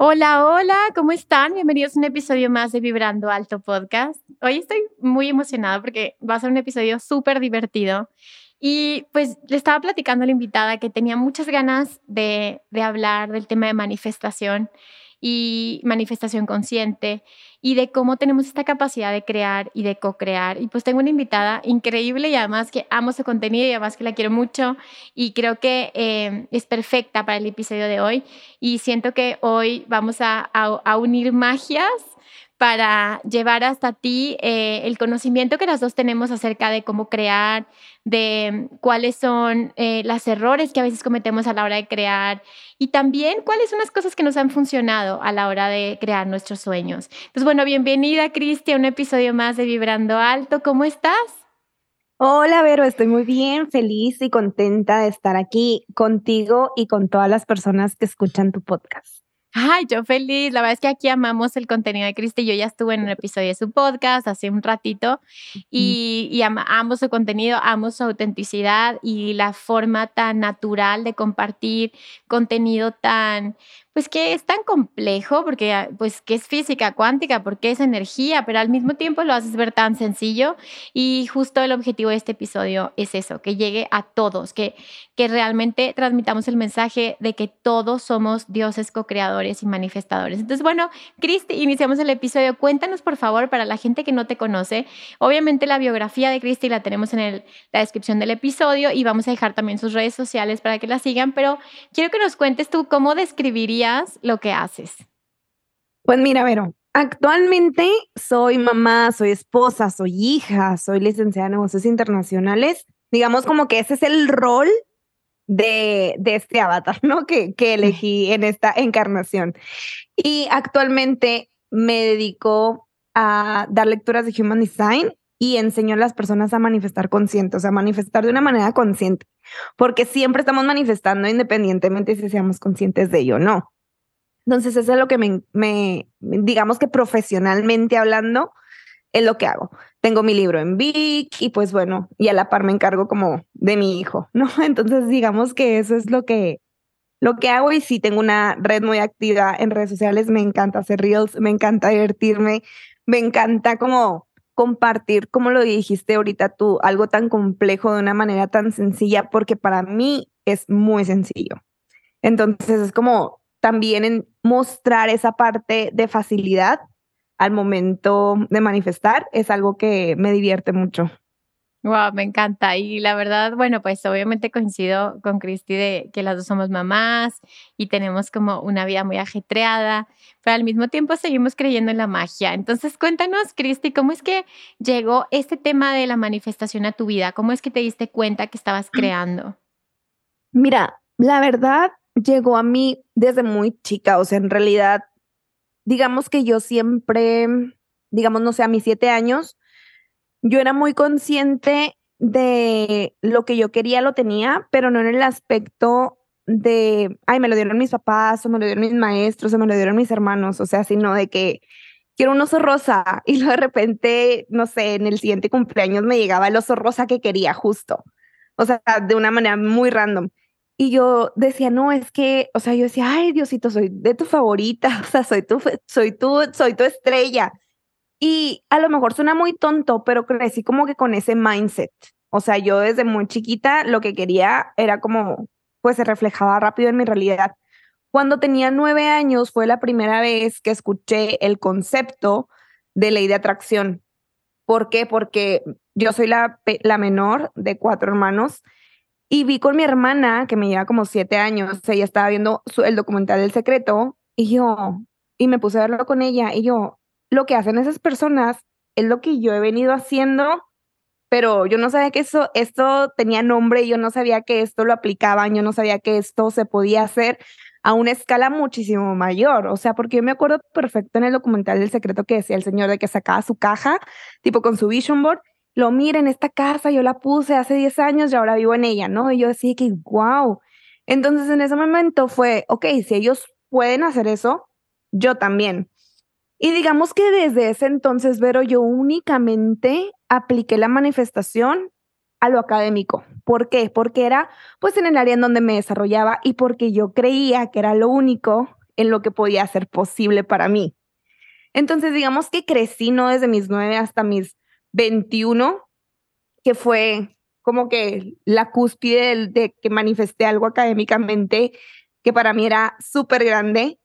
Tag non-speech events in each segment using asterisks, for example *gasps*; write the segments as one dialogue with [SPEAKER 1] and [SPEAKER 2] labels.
[SPEAKER 1] Hola, hola, ¿cómo están? Bienvenidos a un episodio más de Vibrando Alto Podcast. Hoy estoy muy emocionada porque va a ser un episodio súper divertido. Y pues le estaba platicando a la invitada que tenía muchas ganas de, de hablar del tema de manifestación y manifestación consciente y de cómo tenemos esta capacidad de crear y de co-crear. Y pues tengo una invitada increíble y además que amo su contenido y además que la quiero mucho y creo que eh, es perfecta para el episodio de hoy. Y siento que hoy vamos a, unir magias para llevar hasta ti eh, el conocimiento que las dos tenemos acerca de cómo crear, de cuáles son eh, los errores que a veces cometemos a la hora de crear y también cuáles son las cosas que nos han funcionado a la hora de crear nuestros sueños. Entonces, bueno, bienvenida Cristi a un episodio más de Vibrando Alto. ¿Cómo estás?
[SPEAKER 2] Hola, Vero, estoy muy bien, feliz y contenta de estar aquí contigo y con todas las personas que escuchan tu podcast.
[SPEAKER 1] Ay, yo feliz. La verdad es que aquí amamos el contenido de Cristi. Yo ya estuve en un episodio de su podcast hace un ratito y, y amo su contenido, amo su autenticidad y la forma tan natural de compartir contenido tan, pues que es tan complejo, porque ah, pues que es física cuántica, porque es energía, pero al mismo tiempo lo haces ver tan sencillo y justo el objetivo de este episodio es eso, que llegue a todos, que, que realmente transmitamos el mensaje de que todos somos dioses co-creadores y manifestadores. Entonces, bueno, Cristi, iniciamos el episodio. Cuéntanos, por favor, para la gente que no te conoce, obviamente la biografía de Cristi la tenemos en el, la descripción del episodio y vamos a dejar también sus redes sociales para que la sigan, pero quiero que nos cuentes tú cómo describirías lo que haces?
[SPEAKER 2] Pues mira, Vero, actualmente soy mamá, soy esposa, soy hija, soy licenciada en negocios internacionales. Digamos como que ese es el rol de, de este avatar, ¿no? Que, que elegí en esta encarnación. Y actualmente me dedico a dar lecturas de Human Design y enseño a las personas a manifestar consciente, o sea, manifestar de una manera consciente, porque siempre estamos manifestando independientemente si seamos conscientes de ello o no. Entonces, eso es lo que me, digamos que profesionalmente hablando, es lo que hago. Tengo mi libro en Vic y pues bueno, y a la par me encargo como de mi hijo, ¿no? *laughs* Entonces, digamos que eso es lo que, lo que hago y sí tengo una red muy activa en redes sociales, me encanta hacer reels, me encanta divertirme, me encanta como compartir, como lo dijiste ahorita tú, algo tan complejo de una manera tan sencilla, porque para mí es muy sencillo. Entonces es como también en mostrar esa parte de facilidad al momento de manifestar es algo que me divierte mucho.
[SPEAKER 1] Wow, me encanta. Y la verdad, bueno, pues obviamente coincido con Cristi de que las dos somos mamás y tenemos como una vida muy ajetreada, pero al mismo tiempo seguimos creyendo en la magia. Entonces, cuéntanos, Cristi, ¿cómo es que llegó este tema de la manifestación a tu vida? ¿Cómo es que te diste cuenta que estabas creando?
[SPEAKER 2] Mira, la verdad, llegó a mí desde muy chica, o sea, en realidad, digamos que yo siempre, digamos, no sé, a mis siete años, yo era muy consciente de lo que yo quería, lo tenía, pero no en el aspecto de, ay, me lo dieron mis papás, o me lo dieron mis maestros, o me lo dieron mis hermanos, o sea, sino de que quiero un oso rosa *laughs* y luego de repente, no sé, en el siguiente cumpleaños me llegaba el oso rosa que quería justo, o sea, de una manera muy random. Y yo decía, no, es que, o sea, yo decía, ay, Diosito, soy de tu favorita, *laughs* o sea, soy tu, soy tu, soy tu estrella. Y a lo mejor suena muy tonto, pero crecí como que con ese mindset. O sea, yo desde muy chiquita lo que quería era como, pues se reflejaba rápido en mi realidad. Cuando tenía nueve años fue la primera vez que escuché el concepto de ley de atracción. ¿Por qué? Porque yo soy la, la menor de cuatro hermanos y vi con mi hermana, que me lleva como siete años, ella estaba viendo el documental del secreto y yo, y me puse a verlo con ella y yo, lo que hacen esas personas es lo que yo he venido haciendo, pero yo no sabía que eso, esto tenía nombre, yo no sabía que esto lo aplicaban, yo no sabía que esto se podía hacer a una escala muchísimo mayor. O sea, porque yo me acuerdo perfecto en el documental del secreto que decía el señor de que sacaba su caja, tipo con su vision board, lo miren, esta casa yo la puse hace 10 años y ahora vivo en ella, ¿no? Y yo decía que, wow. Entonces en ese momento fue, ok, si ellos pueden hacer eso, yo también. Y digamos que desde ese entonces, Vero, yo únicamente apliqué la manifestación a lo académico. ¿Por qué? Porque era pues en el área en donde me desarrollaba y porque yo creía que era lo único en lo que podía ser posible para mí. Entonces, digamos que crecí, ¿no? Desde mis nueve hasta mis 21, que fue como que la cúspide de que manifesté algo académicamente que para mí era súper grande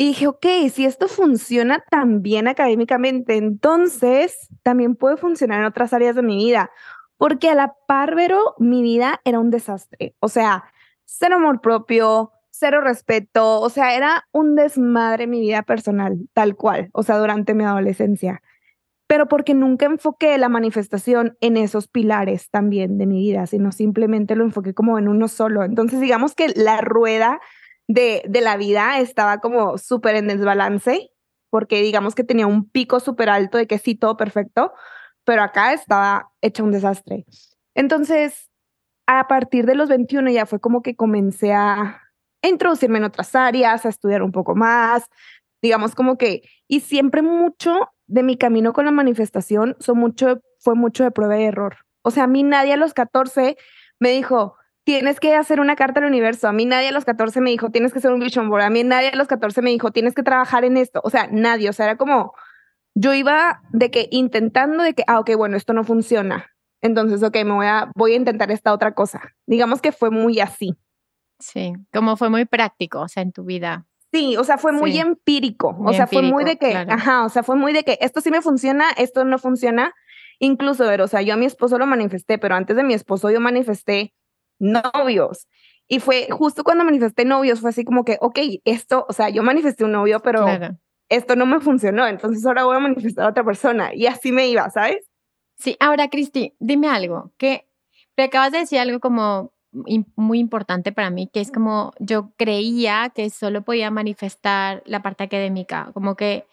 [SPEAKER 2] y dije, ok, si esto funciona tan bien académicamente, entonces también puede funcionar en otras áreas de mi vida. Porque a la par, Vero, mi vida era un desastre. O sea, cero amor propio, cero respeto. O sea, era un desmadre mi vida personal, tal cual. O sea, durante mi adolescencia. Pero porque nunca enfoqué la manifestación en esos pilares también de mi vida, sino simplemente lo enfoqué como en uno solo. Entonces, digamos que la rueda de, de la vida estaba como súper en desbalance, porque digamos que tenía un pico súper alto de que sí, todo perfecto, pero acá estaba hecha un desastre. Entonces, a partir de los 21 ya fue como que comencé a introducirme en otras áreas, a estudiar un poco más, digamos como que, y siempre mucho de mi camino con la manifestación son mucho, fue mucho de prueba y error. O sea, a mí nadie a los 14 me dijo, tienes que hacer una carta al universo. A mí nadie a los 14 me dijo, tienes que hacer un vision board. A mí nadie a los 14 me dijo, tienes que trabajar en esto. O sea, nadie. O sea, era como, yo iba de que intentando de que, ah, ok, bueno, esto no funciona. Entonces, ok, me voy a, voy a intentar esta otra cosa. Digamos que fue muy así.
[SPEAKER 1] Sí, como fue muy práctico, o sea, en tu vida.
[SPEAKER 2] Sí, o sea, fue muy empírico. o sea, fue muy de que, ajá, o sea, fue muy de que esto sí me funciona, esto no funciona. Incluso, o sea, yo a mi esposo lo manifesté, pero antes de mi esposo yo manifesté novios. Y fue justo cuando manifesté novios, fue así como que, ok, esto, o sea, yo manifesté un novio, pero esto no me funcionó, entonces ahora voy a manifestar a otra persona. Y así me iba, ¿sabes?
[SPEAKER 1] Sí, ahora, Cristi, dime algo, que te acabas de decir algo como muy importante para mí, que es como yo creía que solo podía manifestar la parte académica, como que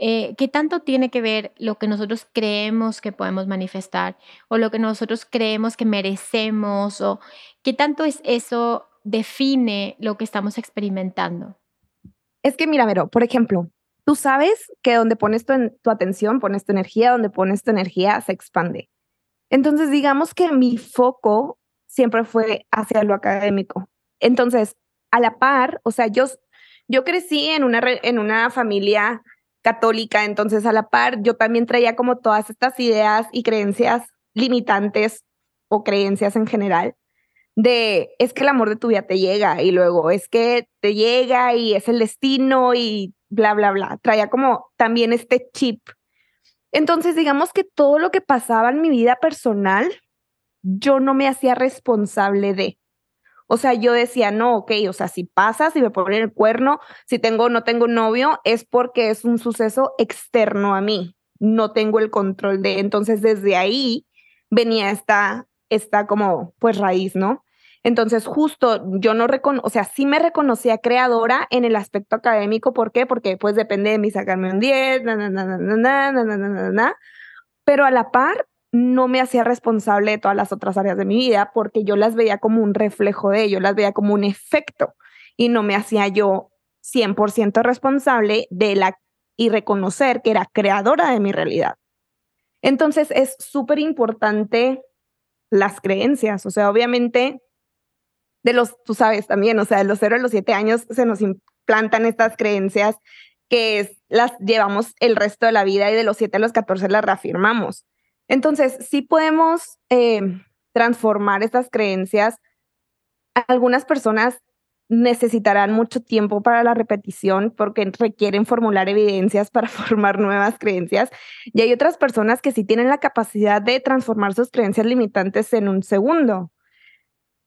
[SPEAKER 1] eh, ¿qué tanto tiene que ver lo que nosotros creemos que podemos manifestar o lo que nosotros creemos que merecemos o qué tanto es eso define lo que estamos experimentando?
[SPEAKER 2] Es que mira, Vero, por ejemplo, tú sabes que donde pones tu, tu atención, pones tu energía, donde pones tu energía se expande. Entonces, digamos que mi foco siempre fue hacia lo académico. Entonces, a la par, o sea, yo, yo crecí en una, en una familia católica, entonces a la par yo también traía como todas estas ideas y creencias limitantes o creencias en general de es que el amor de tu vida te llega y luego es que te llega y es el destino y bla, bla, bla. Traía como también este chip. Entonces, digamos que todo lo que pasaba en mi vida personal, yo no me hacía responsable de. O sea, yo decía, no, ok, o sea, si pasa, si me ponen el cuerno, si tengo no tengo novio, es porque es un suceso externo a mí. No tengo el control de. Entonces, desde ahí venía esta, esta como, pues, raíz, ¿no? Entonces, justo yo no reconozco, o sea, sí me reconocía creadora en el aspecto académico. ¿Por qué? Porque pues depende de mí sacarme un 10, na, na, na, na, na, na, na, na, pero a la par no me hacía responsable de todas las otras áreas de mi vida porque yo las veía como un reflejo de ello, las veía como un efecto y no me hacía yo 100% responsable de la y reconocer que era creadora de mi realidad. Entonces es súper importante las creencias, o sea, obviamente de los, tú sabes también, o sea, de los 0 a los 7 años se nos implantan estas creencias que las llevamos el resto de la vida y de los 7 a los 14 las reafirmamos. Entonces, sí podemos eh, transformar estas creencias. Algunas personas necesitarán mucho tiempo para la repetición porque requieren formular evidencias para *laughs* formar nuevas creencias. Y hay otras personas que sí tienen la capacidad de transformar sus creencias limitantes en un segundo.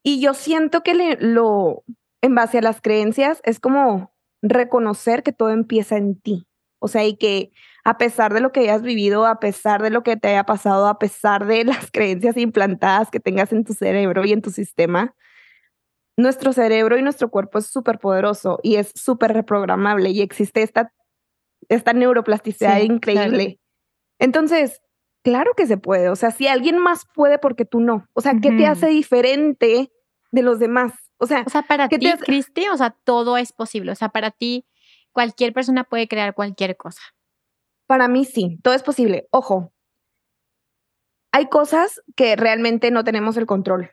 [SPEAKER 2] Y yo siento que lo, en base a las creencias, es como reconocer que todo empieza en ti. O sea, y que a pesar de lo que hayas vivido, a pesar de lo que te haya pasado, a pesar de *laughs* las creencias implantadas que tengas en tu cerebro y en tu sistema, nuestro cerebro y nuestro cuerpo es súper poderoso y es súper reprogramable y existe esta, esta neuroplasticidad increíble. Entonces, claro que se puede. O sea, si alguien más puede, porque tú no? O sea, ¿qué te hace diferente de los demás? O sea,
[SPEAKER 1] o sea para ti, Cristi, o sea, todo es posible. O sea, para ti, cualquier persona puede crear cualquier cosa.
[SPEAKER 2] Para mí sí, todo es posible. Ojo, hay cosas que realmente no tenemos el control.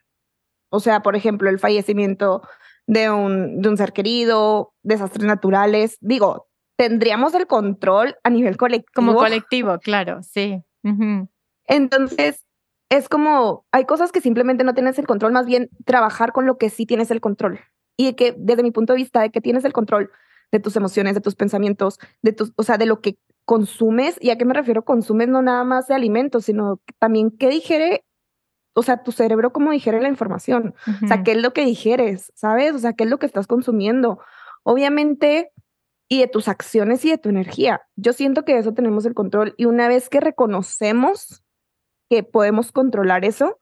[SPEAKER 2] O sea, por ejemplo, el fallecimiento de un, de un ser querido, desastres naturales. Digo, tendríamos el control a nivel colectivo.
[SPEAKER 1] Como colectivo, claro, sí.
[SPEAKER 2] Entonces, es como, hay cosas que simplemente no tienes el control, más bien trabajar con lo que sí tienes el control. Y que desde mi punto de vista, de que tienes el control de tus emociones, de tus pensamientos, de tus, o sea, de lo que consumes. ¿Y a qué me refiero? Consumes no nada más de alimentos, sino también qué digiere o sea, tu cerebro cómo digiere la información, o sea, qué es lo que digieres, ¿sabes? O sea, qué es lo que estás consumiendo. Obviamente, y de tus acciones y de tu energía. Yo siento que eso tenemos el control y una vez que reconocemos que podemos controlar eso,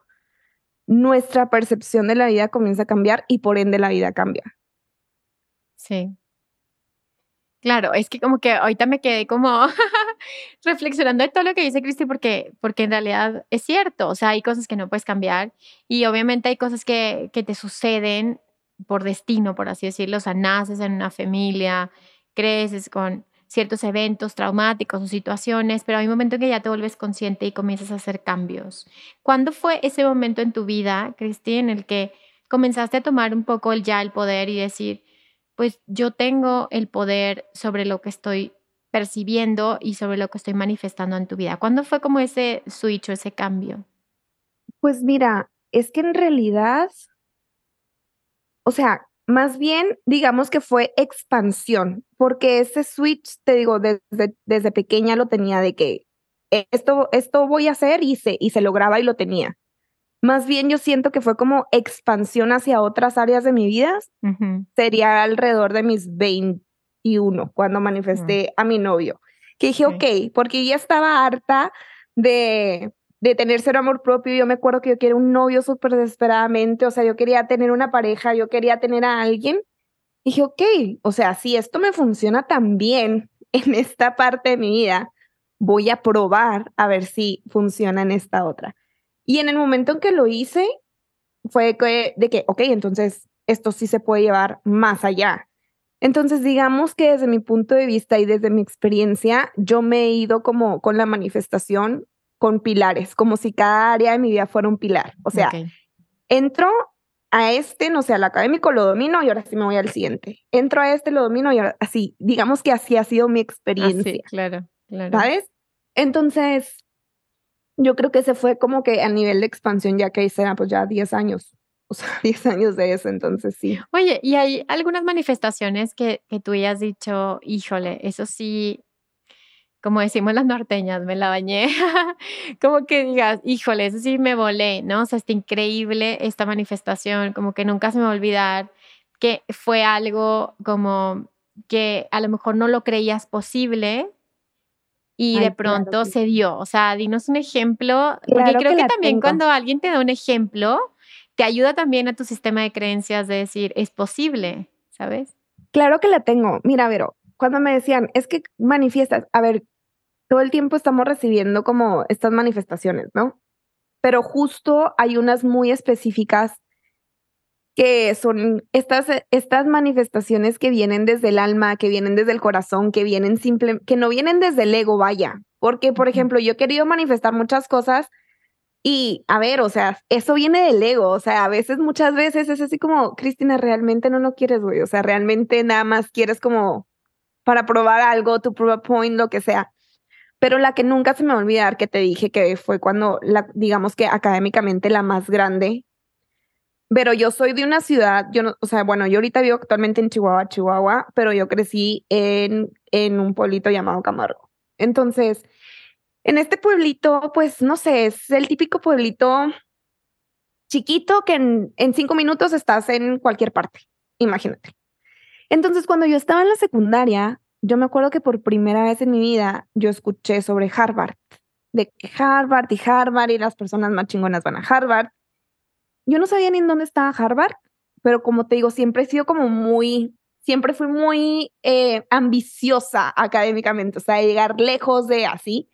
[SPEAKER 2] nuestra percepción de la vida comienza a cambiar y por ende la vida cambia.
[SPEAKER 1] Sí. Claro, es que como que ahorita me quedé como *laughs* reflexionando de todo lo que dice Cristi porque, porque en realidad es cierto, o sea, hay cosas que no puedes cambiar y obviamente hay cosas que, que te suceden por destino, por así decirlo, o sea, naces en una familia, creces con ciertos eventos traumáticos o situaciones, pero hay un momento en que ya te vuelves consciente y comienzas a hacer cambios. ¿Cuándo fue ese momento en tu vida, Cristi, en el que comenzaste a tomar un poco el ya el poder y decir, pues yo tengo el poder sobre lo que estoy percibiendo y sobre lo que estoy manifestando en tu vida. ¿Cuándo fue como ese switch o ese cambio?
[SPEAKER 2] Pues mira, es que en realidad, o sea, más bien digamos que fue expansión, porque ese switch, te digo, desde, desde pequeña lo tenía de que esto, esto voy a hacer y se, y se lograba y lo tenía. Más bien yo siento que fue como expansión hacia otras áreas de mi vida. Sería alrededor de mis 21 cuando manifesté a mi novio. Que dije, ok, porque ya estaba harta de, de tener cero amor propio. Yo me acuerdo que yo quería un novio súper desesperadamente. O sea, yo quería tener una pareja, yo quería tener a alguien. dije, ok, o sea, si esto me funciona tan bien *laughs* en esta parte de mi vida, voy a probar a ver si funciona en esta otra. Y en el momento en que lo hice, fue que, de que, ok, entonces esto sí se puede llevar más allá. Entonces, digamos que desde mi punto de vista y desde mi experiencia, yo me he ido como con la manifestación con pilares, como si cada área de mi vida fuera un pilar. O sea, entro a este, no sé, al académico lo domino y ahora sí me voy al siguiente. Entro a este, lo domino y ahora así, digamos que así ha sido mi experiencia.
[SPEAKER 1] claro, claro.
[SPEAKER 2] ¿Sabes? Entonces, yo creo que se fue como que a nivel de expansión, ya que hice pues ya 10 años, o sea, *laughs* 10 años de eso, entonces sí.
[SPEAKER 1] Oye, ¿y hay algunas manifestaciones que, que tú hayas dicho, híjole, eso sí, como decimos las norteñas, me la bañé, *laughs* como que digas, híjole, eso sí me volé, ¿no? O sea, está increíble esta manifestación, como que nunca se me va a olvidar que fue algo como que a lo mejor no lo creías posible, y de pronto se dio. O sea, dinos un ejemplo, porque creo que, también cuando alguien te da un ejemplo, te ayuda también a tu sistema de creencias de decir, es posible, ¿sabes?
[SPEAKER 2] Claro que la tengo. Mira, Vero, cuando me decían, es que manifiestas, a ver, todo el tiempo estamos recibiendo como estas manifestaciones, ¿no? Pero justo hay unas muy específicas que son estas, estas manifestaciones que vienen desde el alma, que vienen desde el corazón, que vienen simple, que no vienen desde el ego, vaya. Porque, por ejemplo, yo he querido manifestar muchas cosas y, a ver, o sea, eso viene del ego, o sea, a veces, muchas veces es así como, Cristina, realmente no lo quieres, güey, o sea, realmente nada más quieres como para probar algo, tu prove point, lo que sea. Pero la que nunca se me va a olvidar que te dije que fue cuando, la, digamos que académicamente la más grande pero yo soy de una ciudad, yo no, o sea, bueno, yo ahorita vivo actualmente en Chihuahua, Chihuahua, pero yo crecí en, en un pueblito llamado Camargo. Entonces, en este pueblito, pues no sé, es el típico pueblito chiquito que en, en cinco minutos estás en cualquier parte, imagínate. Entonces, cuando yo estaba en la secundaria, yo me acuerdo que por primera vez en mi vida yo escuché sobre Harvard, de Harvard y Harvard y las personas más chingonas van a Harvard. Yo no sabía ni en dónde estaba Harvard, pero como te digo, siempre he sido como muy, siempre fui muy eh, ambiciosa académicamente, o sea, llegar lejos de así.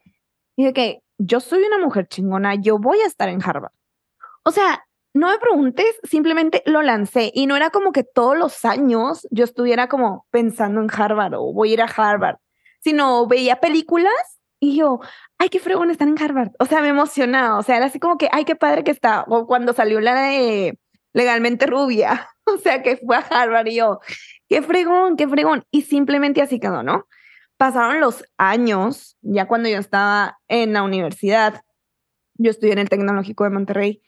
[SPEAKER 2] Y de que yo soy una mujer chingona, yo voy a estar en Harvard. O sea, no me preguntes, simplemente lo lancé y no era como que todos los años yo estuviera como pensando en Harvard o voy a ir a Harvard, sino veía películas y yo, ay, qué fregón están en Harvard. O sea, me emocionaba, o sea, era así como que, ay, qué padre que está. O cuando salió la de legalmente rubia, *laughs* o sea, que fue a Harvard y yo, qué fregón, qué fregón. Y simplemente así quedó, ¿no? Pasaron los años, ya cuando yo estaba en la universidad, yo estudié en el Tecnológico de Monterrey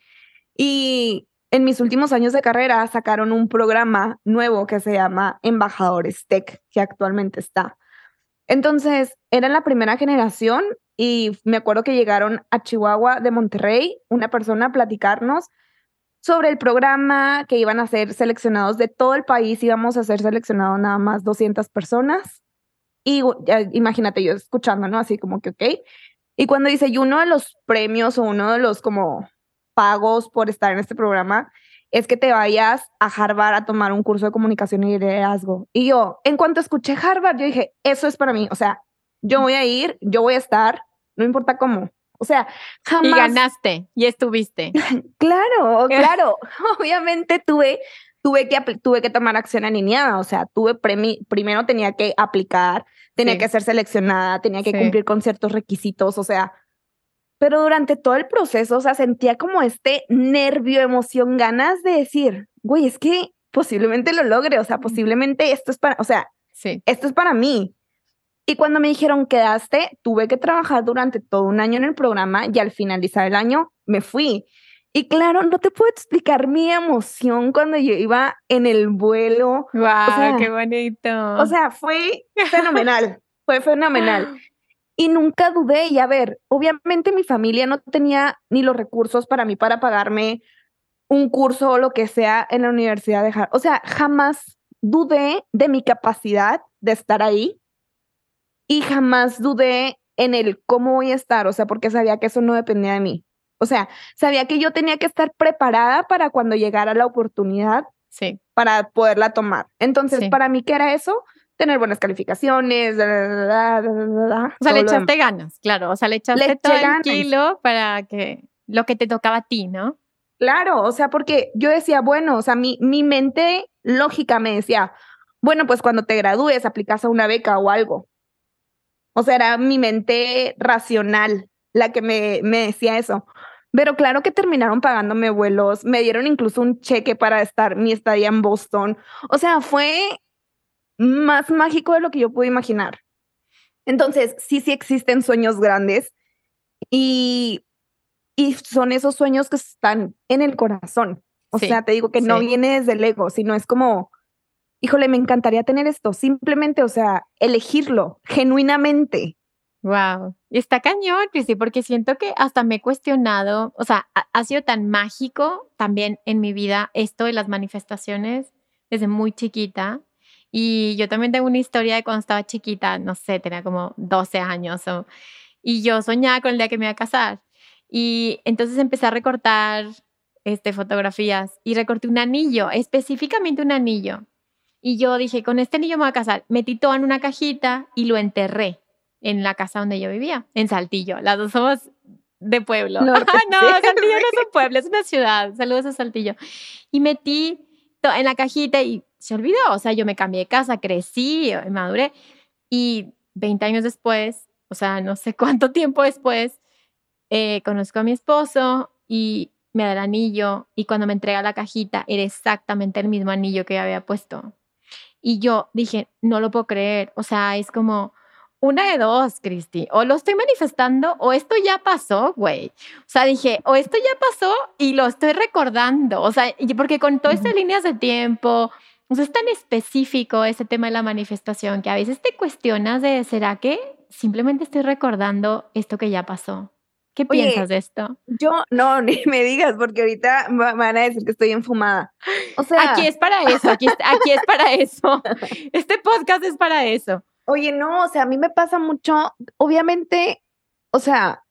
[SPEAKER 2] y en mis últimos años de carrera sacaron un programa nuevo que se llama Embajadores Tech, que actualmente está. Entonces, era la primera generación y me acuerdo que llegaron a Chihuahua de Monterrey, una persona a platicarnos sobre el programa, que iban a ser seleccionados de todo el país, íbamos a ser seleccionados nada más 200 personas. Y imagínate yo escuchando, ¿no? Así como que, ok. Y cuando dice, y uno de los premios o uno de los como pagos por estar en este programa es que te vayas a Harvard a tomar un curso de comunicación y liderazgo. Y yo, en cuanto escuché Harvard, yo dije, eso es para mí. O sea, yo voy a ir, yo voy a estar, no importa cómo. O sea, jamás.
[SPEAKER 1] Y ganaste y estuviste. *laughs*
[SPEAKER 2] claro, *laughs* claro. Obviamente tuve, tuve, que, tuve que tomar acción alineada. O sea, tuve primero tenía que aplicar, tenía que ser seleccionada, tenía que cumplir con ciertos requisitos. O sea, pero durante todo el proceso, o sea, sentía como este nervio, emoción, ganas de decir, güey, es que posiblemente lo logre, o sea, posiblemente esto es para, o sea, sí. esto es para mí. Y cuando me dijeron quedaste, tuve que trabajar durante todo un año en el programa y al finalizar el año me fui. Y claro, no te puedo explicar mi emoción cuando yo iba en el vuelo.
[SPEAKER 1] ¡Wow! ¡Qué bonito!
[SPEAKER 2] O sea, fue fenomenal, fue fenomenal. *gasps* Y nunca dudé, y a ver, obviamente mi familia no tenía ni los recursos para mí para pagarme un curso o lo que sea en la universidad de Harvard. O sea, jamás dudé de mi capacidad de estar ahí y jamás dudé en el cómo voy a estar, o sea, porque sabía que eso no dependía de mí. O sea, sabía que yo tenía que estar preparada para cuando llegara la oportunidad
[SPEAKER 1] sí.
[SPEAKER 2] para poderla tomar. Entonces, para mí, ¿qué era eso? Tener buenas calificaciones. o
[SPEAKER 1] sea, le echaste ganas, claro. O sea, le echaste todo el kilo para que lo que te tocaba a ti, ¿no?
[SPEAKER 2] Claro, o sea, porque yo decía, bueno, o sea, mi, mi mente lógica me decía, bueno, pues cuando te gradúes aplicas a una beca o algo. O sea, era mi mente racional la que me, me decía eso. Pero claro que terminaron pagándome vuelos, me dieron incluso un cheque para estar mi estadía en Boston. O sea, fue más mágico de lo que yo pude imaginar. Entonces, sí, sí existen sueños grandes y, y son esos sueños que están en el corazón. O sea, te digo que no viene desde el ego, sino es como, híjole, me encantaría tener esto. Simplemente, o sea, elegirlo genuinamente.
[SPEAKER 1] Wow. Y está cañón, Cristi, porque siento que hasta me he cuestionado, o sea, ha sido tan mágico también en mi vida esto de las manifestaciones desde muy chiquita y yo también tengo una historia de cuando estaba chiquita, no sé, tenía como 12 años, y yo soñaba con el día que me iba a casar. Y entonces empecé a recortar este, fotografías y recorté un anillo, específicamente un anillo. Y yo dije, con este anillo me voy a casar. Metí todo en una cajita y lo enterré en la casa donde yo vivía, en Saltillo. Las dos somos de pueblo. *laughs* no, Saltillo no es un *laughs* pueblo, es una ciudad. Saludos a Saltillo. Y metí en la cajita y se olvidó. O sea, yo me cambié de casa, crecí, eh, maduré y 20 años después, o sea, no sé *laughs* cuánto tiempo después, eh, conozco a mi esposo y me da el anillo y cuando me entrega la cajita era exactamente el mismo anillo que había puesto. Y yo dije, no lo puedo creer. O sea, es como una de dos, Cristi. O lo estoy manifestando o esto ya pasó, güey. O sea, dije, o esto ya pasó y lo estoy recordando. O sea, porque con todas estas líneas de tiempo, o sea, es tan específico ese tema de la manifestación que a veces te cuestionas de, ¿será que simplemente estoy recordando esto que ya pasó? ¿Qué piensas de esto?
[SPEAKER 2] Yo, no, *laughs* ni me digas, porque ahorita van a decir que estoy enfumada. O sea.
[SPEAKER 1] Aquí es para eso, aquí, aquí es para eso. *laughs* Este podcast es para eso.
[SPEAKER 2] Oye, no, o sea, a mí me pasa mucho, obviamente, o sea,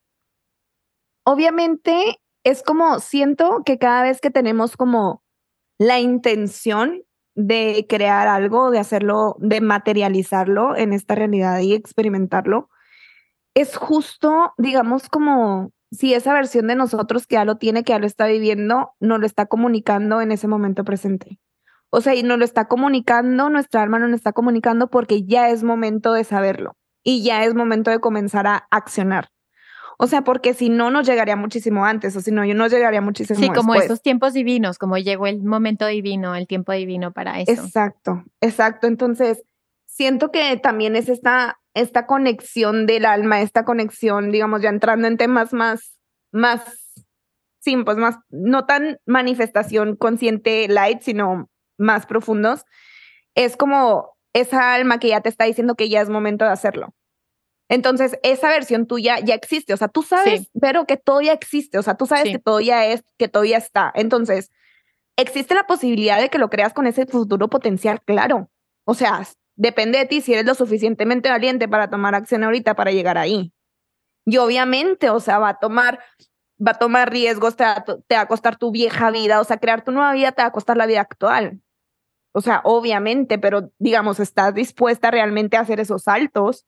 [SPEAKER 2] obviamente es como, siento que cada vez que tenemos como la intención de crear algo, de hacerlo, de materializarlo en esta realidad y experimentarlo, es justo, digamos, como si esa versión de nosotros que ya lo tiene, que ya lo está viviendo, nos lo está comunicando en ese momento presente. O sea, y nos lo está comunicando, nuestra alma nos lo está comunicando porque ya es momento de saberlo y ya es momento de comenzar a accionar. O sea, porque si no, nos llegaría muchísimo antes, o si no, yo no llegaría muchísimo
[SPEAKER 1] Sí, como esos tiempos divinos, como llegó el momento divino, el tiempo divino para eso.
[SPEAKER 2] Exacto, exacto. Entonces, siento que también es esta, esta conexión del alma, esta conexión, digamos, ya entrando en temas más, más, sí, pues más, no tan manifestación consciente light, sino más profundos, es como esa alma que ya te está diciendo que ya es momento de hacerlo. Entonces, esa versión tuya ya existe, o sea, tú sabes, pero que todo ya existe, o sea, tú sabes que todo ya es, que todo ya está. Entonces, existe la posibilidad de que lo creas con ese futuro potencial, claro. O sea, depende de ti si eres lo suficientemente valiente para tomar acción ahorita para llegar ahí. Y obviamente, o sea, va a tomar va a tomar riesgos, te va, te va a costar tu vieja vida, o sea, crear tu nueva vida te va a costar la vida actual. O sea, obviamente, pero digamos, ¿estás dispuesta realmente a hacer esos saltos?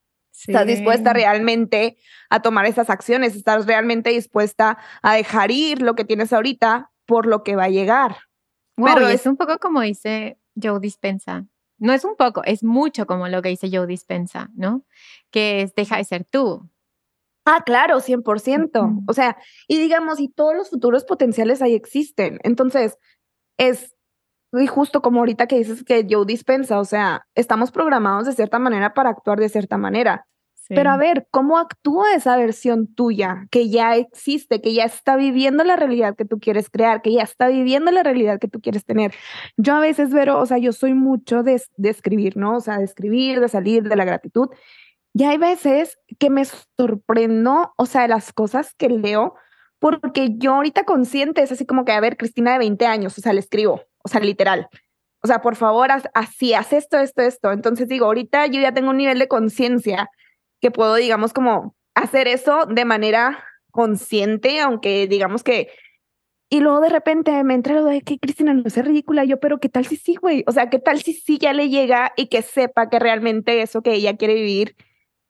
[SPEAKER 2] ¿Estás dispuesta realmente a tomar esas acciones? ¿Estás realmente dispuesta a dejar ir lo que tienes ahorita por lo que va a llegar?
[SPEAKER 1] pero es, un poco como dice Joe Dispensa. No es un poco, es mucho como lo que dice Joe Dispensa, ¿no? Que es deja de ser tú.
[SPEAKER 2] Ah, claro, 100%. O sea, y digamos, y todos los futuros potenciales ahí existen. Entonces, es y justo como ahorita que dices que Joe dispensa, o sea, estamos programados de cierta manera para actuar de cierta manera. Pero a ver, ¿cómo actúa esa versión tuya que ya existe, que ya está viviendo la realidad que tú quieres crear, que ya está viviendo la realidad que tú quieres tener? Yo a veces veo, o sea, yo soy mucho de, de escribir, ¿no? O sea, de escribir, de salir de la gratitud. Y hay veces que me sorprendo, o sea, las cosas que leo, porque yo ahorita consciente es así como que, a ver, Cristina de 20 años, o sea, le escribo, o sea, literal. O sea, por favor, así, haz esto, esto, esto. Entonces digo, ahorita yo ya tengo un nivel de conciencia que puedo, digamos, como hacer eso de manera consciente, aunque digamos que... Y luego de repente me entra lo de que Cristina no es ridícula. Yo, pero ¿qué tal si sí, güey? O sea, ¿qué tal si sí ya le llega y que sepa que realmente eso que ella quiere vivir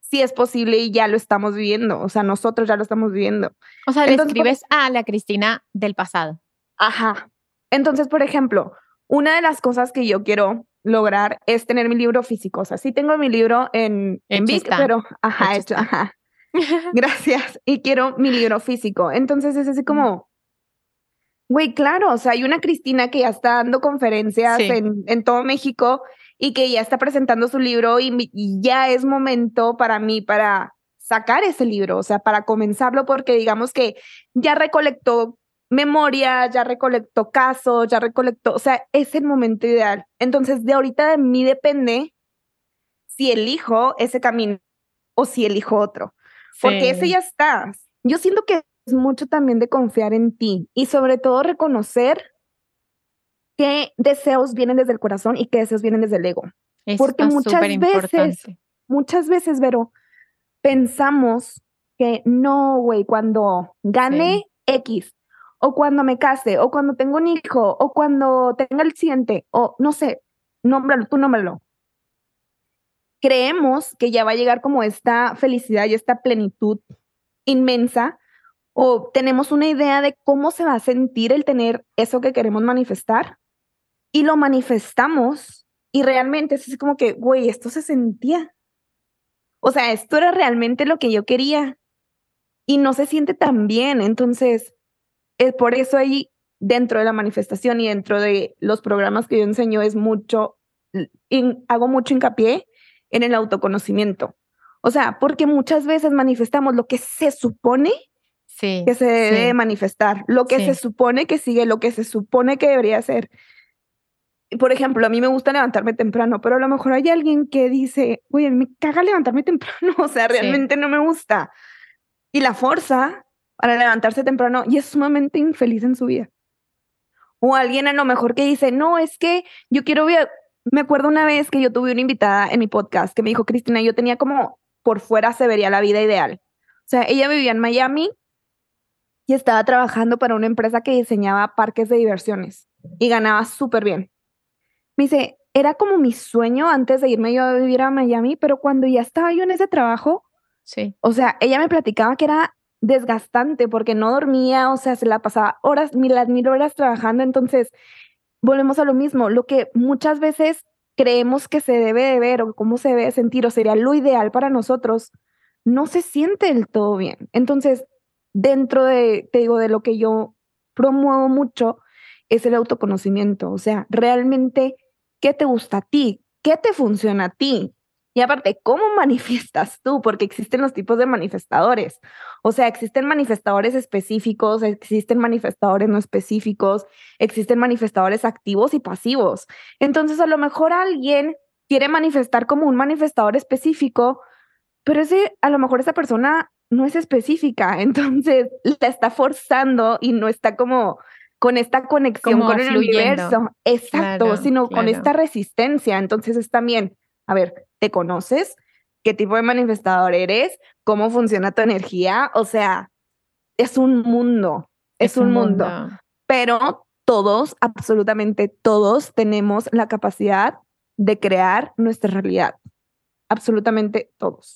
[SPEAKER 2] sí es posible y ya lo estamos viviendo? O sea, nosotros ya lo estamos viviendo.
[SPEAKER 1] O sea, le escribes a la Cristina del pasado.
[SPEAKER 2] Ajá, entonces, por ejemplo, una de las cosas que yo quiero lograr es tener mi libro físico. O sea, sí tengo mi libro en, en Vic, pero ajá, hecho, ajá. *laughs* Gracias. Y quiero mi libro físico. Entonces es así como, güey, claro, o sea, hay una Cristina que ya está dando conferencias en, en, todo México y que ya está presentando su libro y, y ya es momento para mí para sacar ese libro, o sea, para comenzarlo porque digamos que ya recolectó memoria, ya recolectó casos, ya recolectó, o sea, es el momento ideal. Entonces, de ahorita de mí depende si elijo ese camino o si elijo otro, porque ese ya está. Yo siento que es mucho también de confiar en ti y sobre todo reconocer qué deseos vienen desde el corazón y qué deseos vienen desde el ego. porque muchas veces, muchas veces, Vero, pensamos que no, güey, cuando gane X o cuando me case, o cuando tengo un hijo, o cuando tenga el siguiente, o no sé, nómbralo, tú nómbralo. Creemos que ya va a llegar como esta felicidad y esta plenitud inmensa, o tenemos una idea de cómo se va a sentir el tener eso que queremos manifestar, y lo manifestamos, y realmente es como que, güey, esto se sentía. O sea, esto era realmente lo que yo quería. Y no se siente tan bien. Entonces, es por eso ahí dentro de la manifestación y dentro de los programas que yo enseño es mucho, hago mucho hincapié en el autoconocimiento. O sea, porque muchas veces manifestamos lo que se supone que se debe manifestar, lo que se supone que sigue, lo que se supone que debería ser. Por ejemplo, a mí me gusta levantarme temprano, pero a lo mejor hay alguien que dice, oye, me caga levantarme temprano, *laughs* o sea, realmente no me gusta. Y la fuerza para levantarse temprano y es sumamente infeliz en su vida. O alguien a lo mejor que dice, no, es que yo quiero ver, me acuerdo una vez que yo tuve una invitada en mi podcast que me dijo, Cristina, yo tenía como por fuera se vería la vida ideal. O sea, ella vivía en Miami y estaba trabajando para una empresa que diseñaba parques de diversiones y ganaba súper bien. Me dice, era como mi sueño antes de irme yo a vivir a Miami, pero cuando ya estaba yo en ese trabajo,
[SPEAKER 1] sí.
[SPEAKER 2] O sea, ella me platicaba que era desgastante porque no dormía, o sea, se la pasaba horas, mil, mil horas trabajando, entonces volvemos a lo mismo, lo que muchas veces creemos que se debe de ver o cómo se debe sentir o sería lo ideal para nosotros, no se siente del todo bien. Entonces, dentro de, te digo, de lo que yo promuevo mucho, es el autoconocimiento. O sea, realmente, ¿qué te gusta a ti? ¿Qué te funciona a ti? Y aparte, ¿cómo *laughs* manifiestas tú? Porque existen los tipos de manifestadores. O sea, existen manifestadores específicos, existen manifestadores no específicos, existen manifestadores activos y pasivos. Entonces, a lo mejor alguien quiere manifestar como un manifestador específico, pero ese, a lo mejor esa persona no es específica, *laughs* entonces la está forzando y no está como con esta conexión con el universo. Exacto, sino con esta resistencia. Entonces es también, a ver, ¿te conoces? ¿Qué tipo de manifestador eres? ¿Cómo funciona tu energía? O sea, es un mundo, es, un, mundo. Pero todos, absolutamente todos, tenemos la capacidad de crear nuestra realidad. Absolutamente todos.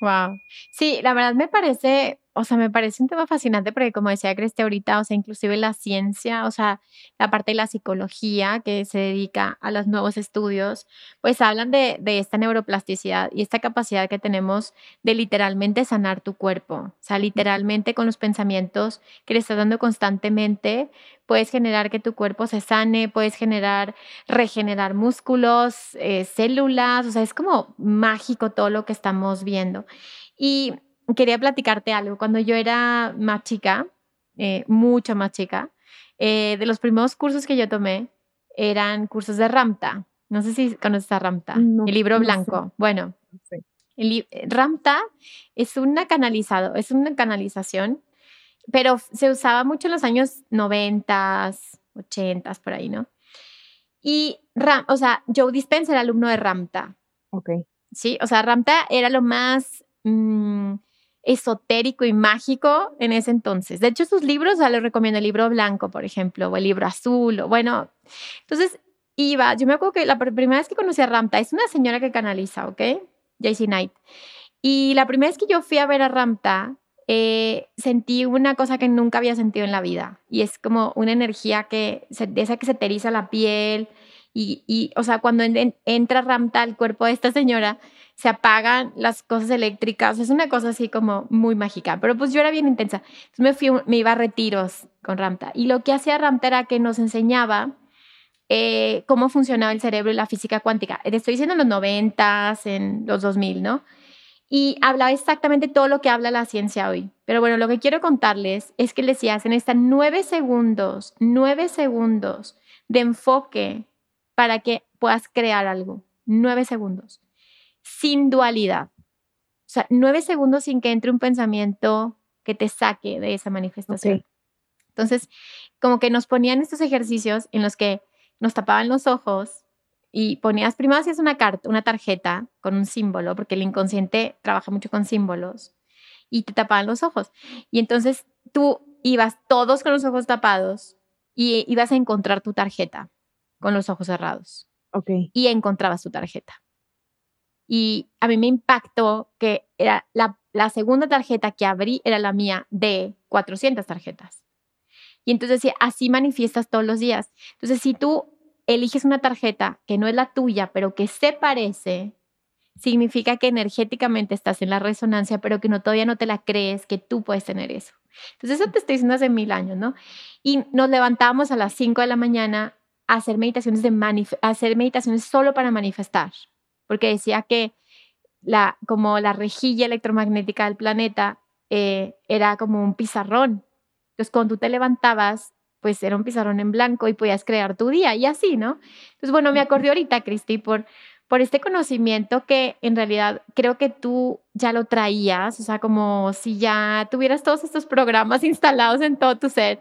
[SPEAKER 1] Wow. Sí, la verdad me parece, o sea, me parece un tema fascinante porque como decía Creste ahorita, o sea, inclusive la ciencia, o sea, la parte de la psicología que se dedica a los nuevos estudios, pues hablan de, de esta neuroplasticidad y esta capacidad que tenemos de literalmente sanar tu cuerpo, o sea, literalmente con los pensamientos que le estás dando constantemente, puedes generar que tu cuerpo se sane, puedes generar, regenerar músculos, eh, células, o sea, es como mágico todo lo que estamos viendo. Y quería platicarte algo. Cuando yo era más chica, eh, mucho más chica, eh, de los primeros cursos que yo tomé eran cursos de Ramta. No sé si conoces a Ramta, el libro blanco. Bueno, el, Ramta es una canalizado, es una canalización pero se usaba mucho en los años 90, 80, por ahí, ¿no? Y, Ram, o sea, Joe Dispenza era alumno de Ramta.
[SPEAKER 2] Ok.
[SPEAKER 1] Sí, o sea, Ramta era lo más mm, esotérico y mágico en ese entonces. De hecho, sus libros, o sea, les recomiendo el libro blanco, por ejemplo, o el libro azul, o bueno. Entonces, iba, yo me acuerdo que la primera vez que conocí a Ramta, es una señora que canaliza, ¿ok? JC Knight. Y la primera vez que yo fui a ver a Ramta, eh, sentí una cosa que nunca había sentido en la vida y es como una energía que, de esa que se teriza la piel y, y o sea, cuando entra Ramta al cuerpo de esta señora, se apagan las cosas eléctricas, es una cosa así como muy mágica, pero pues yo era bien intensa, me, fui, me iba a retiros con Ramta y lo que hacía Ramta era que nos enseñaba eh, cómo funcionaba el cerebro y la física cuántica. Estoy diciendo en los 90, en los 2000, ¿no? y hablaba exactamente todo lo que habla la ciencia hoy. Pero bueno, lo que quiero contarles es que les hacen estas nueve segundos, nueve segundos de enfoque para que puedas crear algo. Nueve segundos. Sin dualidad. O sea, nueve segundos sin que entre un pensamiento que te saque de esa manifestación. Entonces, como que nos ponían estos ejercicios en los que nos tapaban los ojos y ponías, primero hacías una carta, una tarjeta con un símbolo, porque el inconsciente trabaja mucho con símbolos, y te tapaban los ojos. Y entonces tú ibas todos con los ojos tapados y ibas a encontrar tu tarjeta con los ojos cerrados. y encontrabas tu tarjeta. Y a mí me impactó que era la, segunda tarjeta que abrí era la mía de 400 tarjetas. Y entonces así manifiestas todos los días. Entonces, si tú eliges una tarjeta que no es la tuya, pero que se parece, significa que energéticamente estás en la resonancia, pero que no todavía no te la crees que tú puedes tener eso. Entonces, eso te estoy diciendo hace mil años, ¿no? Y nos levantamos a las 5 de la mañana a hacer meditaciones, de hacer meditaciones solo para manifestar, porque decía que la, como la rejilla electromagnética del planeta eh, era como un pizarrón. Entonces, cuando tú te levantabas, pues era un pizarrón en blanco y podías crear tu día y así, ¿no? Entonces, bueno, me acordé ahorita, Cristi, por, por este conocimiento que en realidad creo que tú ya lo traías, o sea, como si ya tuvieras todos estos programas *laughs* instalados en todo tu ser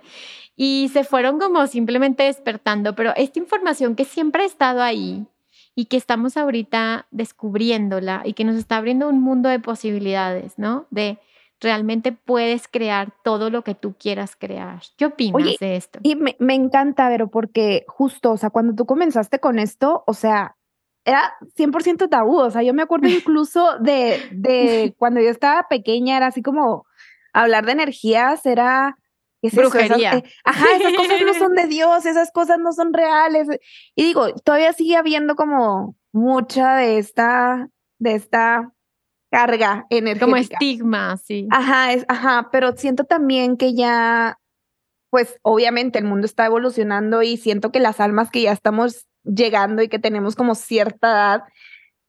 [SPEAKER 1] y se fueron como simplemente despertando, pero esta información que siempre ha estado ahí y que estamos ahorita descubriéndola y que nos está abriendo un mundo de posibilidades, ¿no? De realmente puedes crear todo lo que tú quieras crear. ¿Qué opinas de esto?
[SPEAKER 2] Y me, me encanta, Vero, porque justo, o sea, cuando tú comenzaste con esto, o sea, era 100% tabú, o sea, yo me acuerdo *laughs* incluso de, de cuando yo estaba pequeña, era así como hablar de energías, era...
[SPEAKER 1] Brujería.
[SPEAKER 2] Eh, ajá, esas cosas no son de *laughs* Dios, esas cosas no son reales. Y digo, todavía sigue habiendo como mucha de esta, de esta carga energética.
[SPEAKER 1] Como estigma, sí.
[SPEAKER 2] Ajá, es, ajá, pero siento también que ya, pues obviamente el mundo está evolucionando y siento que las almas que ya estamos llegando y que tenemos como cierta edad,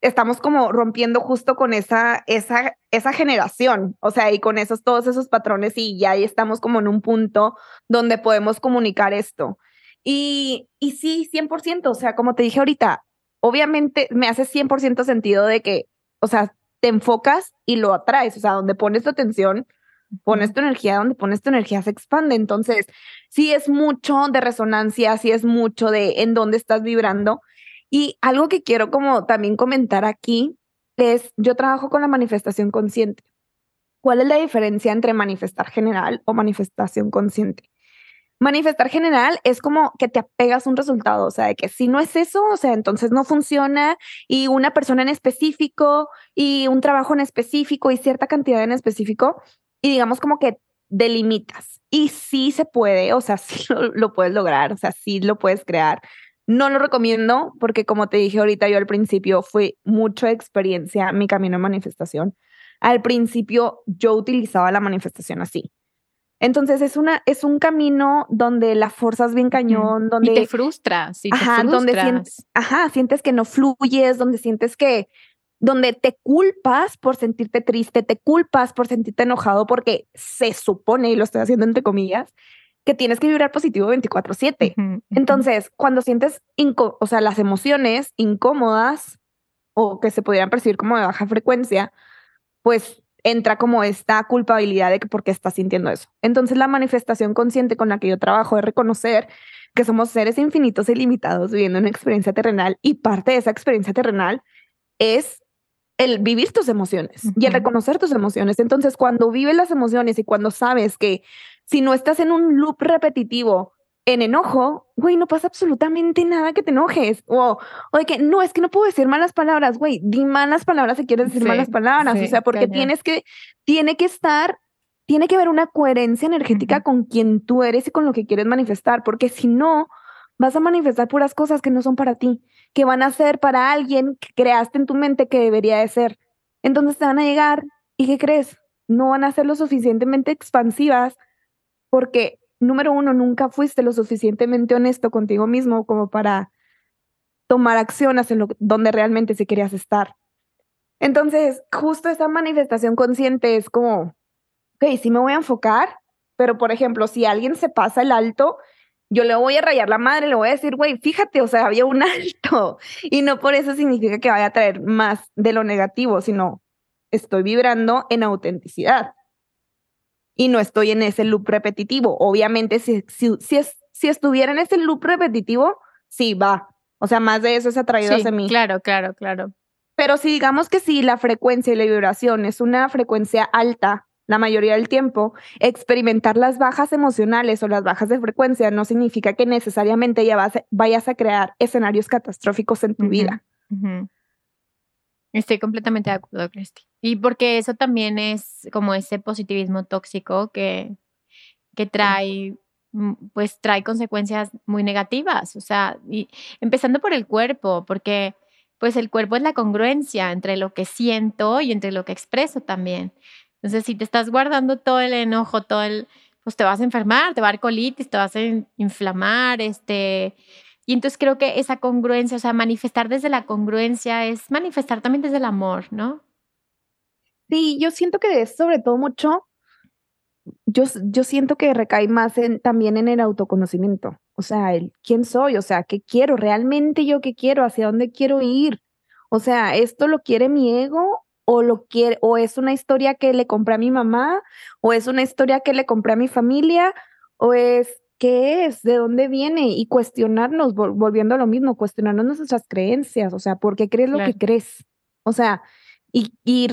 [SPEAKER 2] estamos como rompiendo justo con esa, esa, esa generación, o sea, y con esos, todos esos patrones y ya ahí estamos como en un punto donde podemos comunicar esto. Y, y sí, 100%, o sea, como te dije ahorita, obviamente me hace 100% sentido de que, o sea, te enfocas y lo atraes, o sea, donde pones tu atención, pones tu energía, donde pones tu energía se expande. Entonces, sí es mucho de resonancia, sí es mucho de en dónde estás vibrando. Y algo que quiero como también comentar aquí es, yo trabajo con la manifestación consciente. ¿Cuál es la diferencia entre manifestar general o manifestación consciente? Manifestar general es como que te apegas a un resultado, o sea, de que si no es eso, o sea, entonces no funciona y una persona en específico y un trabajo en específico y cierta cantidad en específico y digamos como que delimitas. Y sí se puede, o sea, *laughs* sí lo, puedes lograr, o sea, sí lo puedes crear. No lo recomiendo porque como te dije ahorita yo al principio fue mucha experiencia mi camino en manifestación. Al principio yo utilizaba la manifestación así. Entonces es una es un camino donde la fuerza es bien cañón, donde
[SPEAKER 1] y te frustras, y te ajá,
[SPEAKER 2] donde sientes, ajá, sientes que no fluyes, donde sientes que donde te culpas por sentirte triste, te culpas por sentirte enojado porque se supone y lo estoy haciendo entre comillas que tienes que vibrar positivo 24/7. Entonces, cuando sientes o sea, las emociones incómodas o que se pudieran percibir como de baja frecuencia, pues entra como esta culpabilidad de que por qué estás sintiendo eso. Entonces la manifestación consciente con la que yo trabajo es reconocer que somos seres infinitos y limitados viviendo una experiencia terrenal y parte de esa experiencia terrenal es el vivir tus emociones y el reconocer tus emociones. Entonces, cuando vives las emociones y cuando sabes que si no estás en un loop repetitivo en enojo, güey, no pasa absolutamente nada que te enojes. O, o de que no, es que no puedo decir malas palabras, güey, di malas palabras si quieres decir malas palabras. o sea, porque tienes que, tiene que estar, tiene que haber una coherencia energética con quien tú eres y con lo que quieres manifestar, porque si no, vas a manifestar puras cosas que no son para ti, que van a ser para alguien que creaste en tu mente que debería de ser. Entonces te van a llegar y ¿qué crees? No van a ser lo suficientemente expansivas porque número uno, nunca fuiste lo suficientemente honesto contigo mismo como para tomar acción hacia lo, donde realmente se querías estar. Entonces, justo esa manifestación consciente es como, ok, sí me voy a enfocar, pero por ejemplo, si alguien se pasa el alto, yo le voy a rayar la madre, le voy a decir, güey, fíjate, o sea, había un *laughs* alto. Y no por eso significa que vaya a traer más de lo negativo, sino estoy vibrando en autenticidad y no estoy en ese loop repetitivo. Obviamente, si, si, si, estuviera en ese loop repetitivo, sí, va. O sea, más de eso es atraído hacia mí.
[SPEAKER 1] Claro, claro, claro.
[SPEAKER 2] Pero si digamos que si la frecuencia y la vibración es una frecuencia alta, la mayoría del tiempo, experimentar las bajas emocionales o las bajas de frecuencia no significa que necesariamente ya vayas a crear escenarios catastróficos en tu vida.
[SPEAKER 1] Estoy completamente de acuerdo, Cristi. Y porque eso también es como ese positivismo tóxico que, que trae mm, pues trae consecuencias muy negativas, o sea, y empezando por el cuerpo, porque pues el cuerpo es la congruencia entre lo que siento y entre lo que expreso también. Entonces, si te estás guardando todo el enojo, todo el, pues te vas a enfermar, te va a dar colitis, te vas a inflamar, este, y entonces creo que esa congruencia, o sea, manifestar desde la congruencia es manifestar también desde el amor, ¿no?
[SPEAKER 2] Sí, yo siento que es sobre todo mucho, yo, yo siento que recae más en, también en el autoconocimiento, o sea, el quién soy, o sea, qué quiero, realmente yo qué quiero, hacia dónde quiero ir. O sea, ¿esto lo quiere mi ego o lo quiere o es una historia que le compré a mi mamá o es una historia que le compré a mi familia o es qué es, de dónde viene y cuestionarnos, volviendo a lo mismo, cuestionarnos nuestras creencias, o sea, ¿por qué crees lo que crees? O sea, y, y,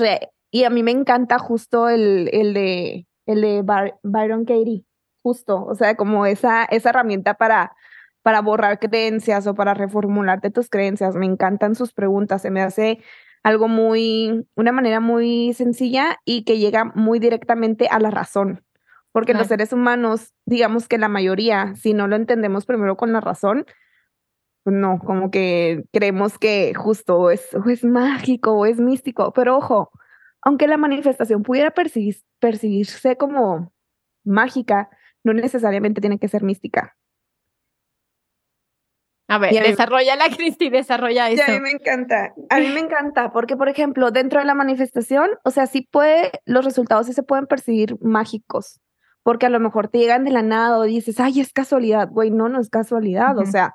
[SPEAKER 2] y a mí me encanta justo el, el de, el de Byron Katie, justo, o sea, como esa, esa herramienta para, para borrar creencias o para reformularte tus creencias. Me encantan sus preguntas, se me hace algo muy, una manera muy sencilla y que llega muy directamente a la razón. Porque los seres humanos, digamos que la mayoría, si no lo entendemos primero con la razón, pues no, como que creemos que justo es, es mágico o es místico. Pero ojo, aunque la manifestación pudiera percibirse como mágica, no necesariamente tiene que ser mística.
[SPEAKER 1] A ver, desarrolla la *laughs* Cristi, desarrolla eso.
[SPEAKER 2] a mí me encanta, a mí me encanta, porque por ejemplo, dentro de la manifestación, o sea, sí puede, los resultados sí se pueden percibir mágicos, porque a lo mejor te llegan de la nada o dices, ay, es casualidad, güey, no, no es casualidad, o sea,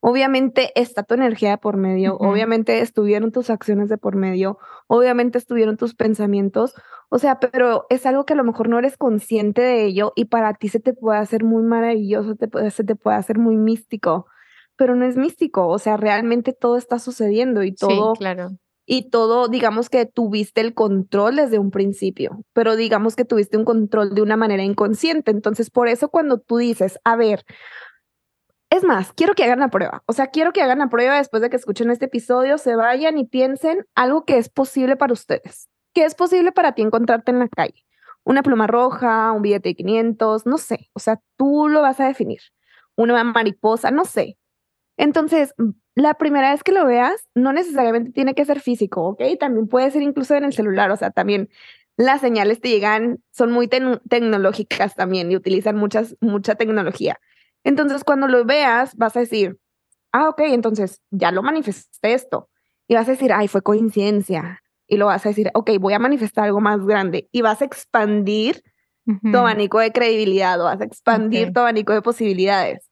[SPEAKER 2] obviamente está tu energía de por medio, obviamente estuvieron tus acciones de por medio, obviamente estuvieron tus pensamientos, o sea, pero es algo que a lo mejor no eres consciente de ello y para ti se te puede hacer muy maravilloso, te puede, se te puede hacer muy místico pero no es místico, o sea, realmente todo está sucediendo y todo,
[SPEAKER 1] sí, claro.
[SPEAKER 2] Y todo, digamos que tuviste el control desde un principio, pero digamos que tuviste un control de una manera inconsciente, entonces por eso cuando tú dices, a ver, es más, quiero que hagan la prueba, o sea, quiero que hagan la prueba después de que escuchen este episodio, se vayan y piensen algo que es posible para ustedes, que es posible para ti encontrarte en la calle. Una pluma roja, un billete de 500, no sé, o sea, tú lo vas a definir. Una mariposa, no sé, entonces, la primera vez que lo veas, no necesariamente tiene que ser físico, ¿ok? También puede ser incluso en el celular, o sea, también las señales te llegan, son muy tecnológicas también y utilizan muchas, mucha tecnología. Entonces, cuando lo veas, vas a decir, ah, ok, entonces ya lo manifesté esto. Y vas a decir, ay, fue coincidencia. Y lo vas a decir, ok, voy a manifestar algo más grande. Y vas a expandir tu abanico de credibilidad o vas a expandir tu abanico de posibilidades.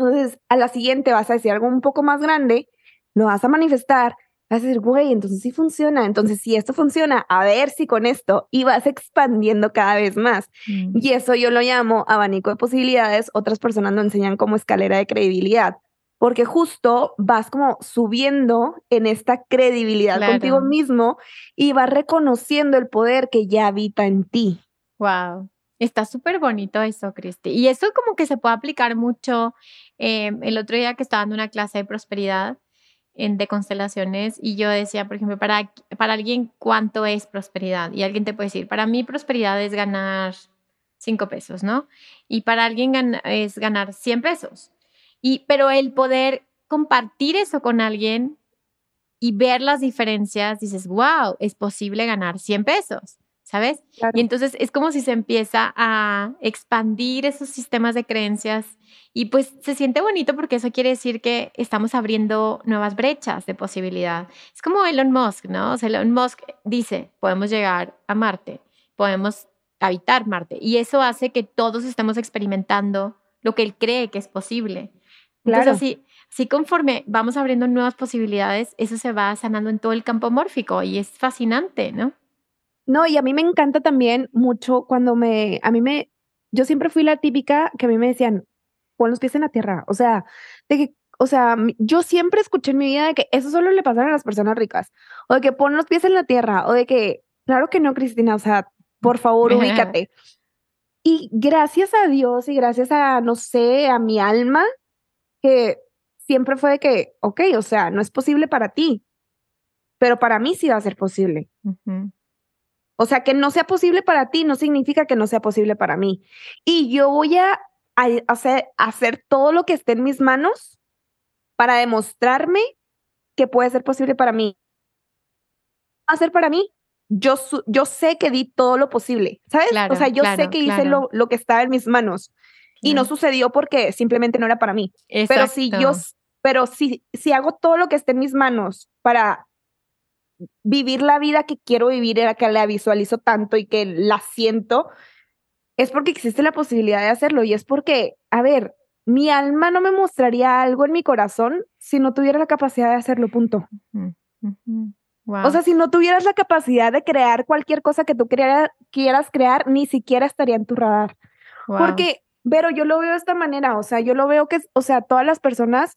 [SPEAKER 2] Entonces, a la siguiente vas a decir algo un poco más grande, lo vas a manifestar, vas a decir, güey, entonces sí funciona, entonces si esto funciona, a ver si con esto, y vas expandiendo cada vez más. Mm. Y eso yo lo llamo abanico de posibilidades, otras personas lo enseñan como escalera de credibilidad, porque justo vas como subiendo en esta credibilidad contigo mismo y vas reconociendo el poder que ya habita en ti.
[SPEAKER 1] Wow. Está súper bonito eso, Cristi. Y eso como que se puede aplicar mucho. Em, el otro día que estaba dando una clase de prosperidad en, de constelaciones y yo decía, por ejemplo, para, para alguien, ¿cuánto es prosperidad? Y alguien te puede decir, para mí prosperidad es ganar cinco pesos, ¿no? Y para alguien es ganar 100 pesos. Y, pero el poder compartir eso con alguien y ver las diferencias, dices, wow, es posible ganar 100 pesos. ¿Sabes? Y entonces es como si se empieza a expandir esos sistemas de creencias y pues se siente bonito porque eso quiere decir que estamos abriendo nuevas brechas de posibilidad. Es como Elon Musk, ¿no? O sea, Elon Musk dice, podemos llegar a Marte, podemos habitar Marte y eso hace que todos estemos experimentando lo que él cree que es posible. Claro. Entonces, así, así conforme vamos abriendo nuevas posibilidades, eso se va sanando en todo el campo mórfico y es fascinante, ¿no?
[SPEAKER 2] No, y a mí me encanta también mucho cuando me, a mí me, yo siempre fui la típica que a mí me decían, pon los pies en la tierra, o sea, de que, o sea, yo siempre escuché en mi vida de que eso solo le pasa a las personas ricas, o de que pon los pies en la tierra, o de que, claro que no, Cristina, o sea, por favor, *laughs* ubícate. y gracias a Dios y gracias a, no sé, a mi alma, que siempre fue de que, ok, o sea, no es posible para ti, pero para mí sí va a ser posible. O sea, que no sea posible para ti no significa que no sea posible para mí. Y yo voy a hacer, hacer todo lo que esté en mis manos para demostrarme que puede ser posible para mí. Hacer para mí, yo, yo sé que di todo lo posible, ¿sabes? o sea, yo sé que hice lo, lo, que estaba en mis manos y no sucedió porque simplemente no era para mí. Pero si yo, pero si, si hago todo lo que esté en mis manos para vivir la vida que quiero vivir, era que la visualizo tanto y que la siento, es porque existe la posibilidad de hacerlo y es porque, a ver, mi alma no me mostraría algo en mi corazón si no tuviera la capacidad de hacerlo, punto. O sea, si no tuvieras la capacidad de crear cualquier cosa que tú quieras crear, ni siquiera estaría en tu radar. Porque, pero yo lo veo de esta manera, o sea, yo lo veo que, o sea, todas las personas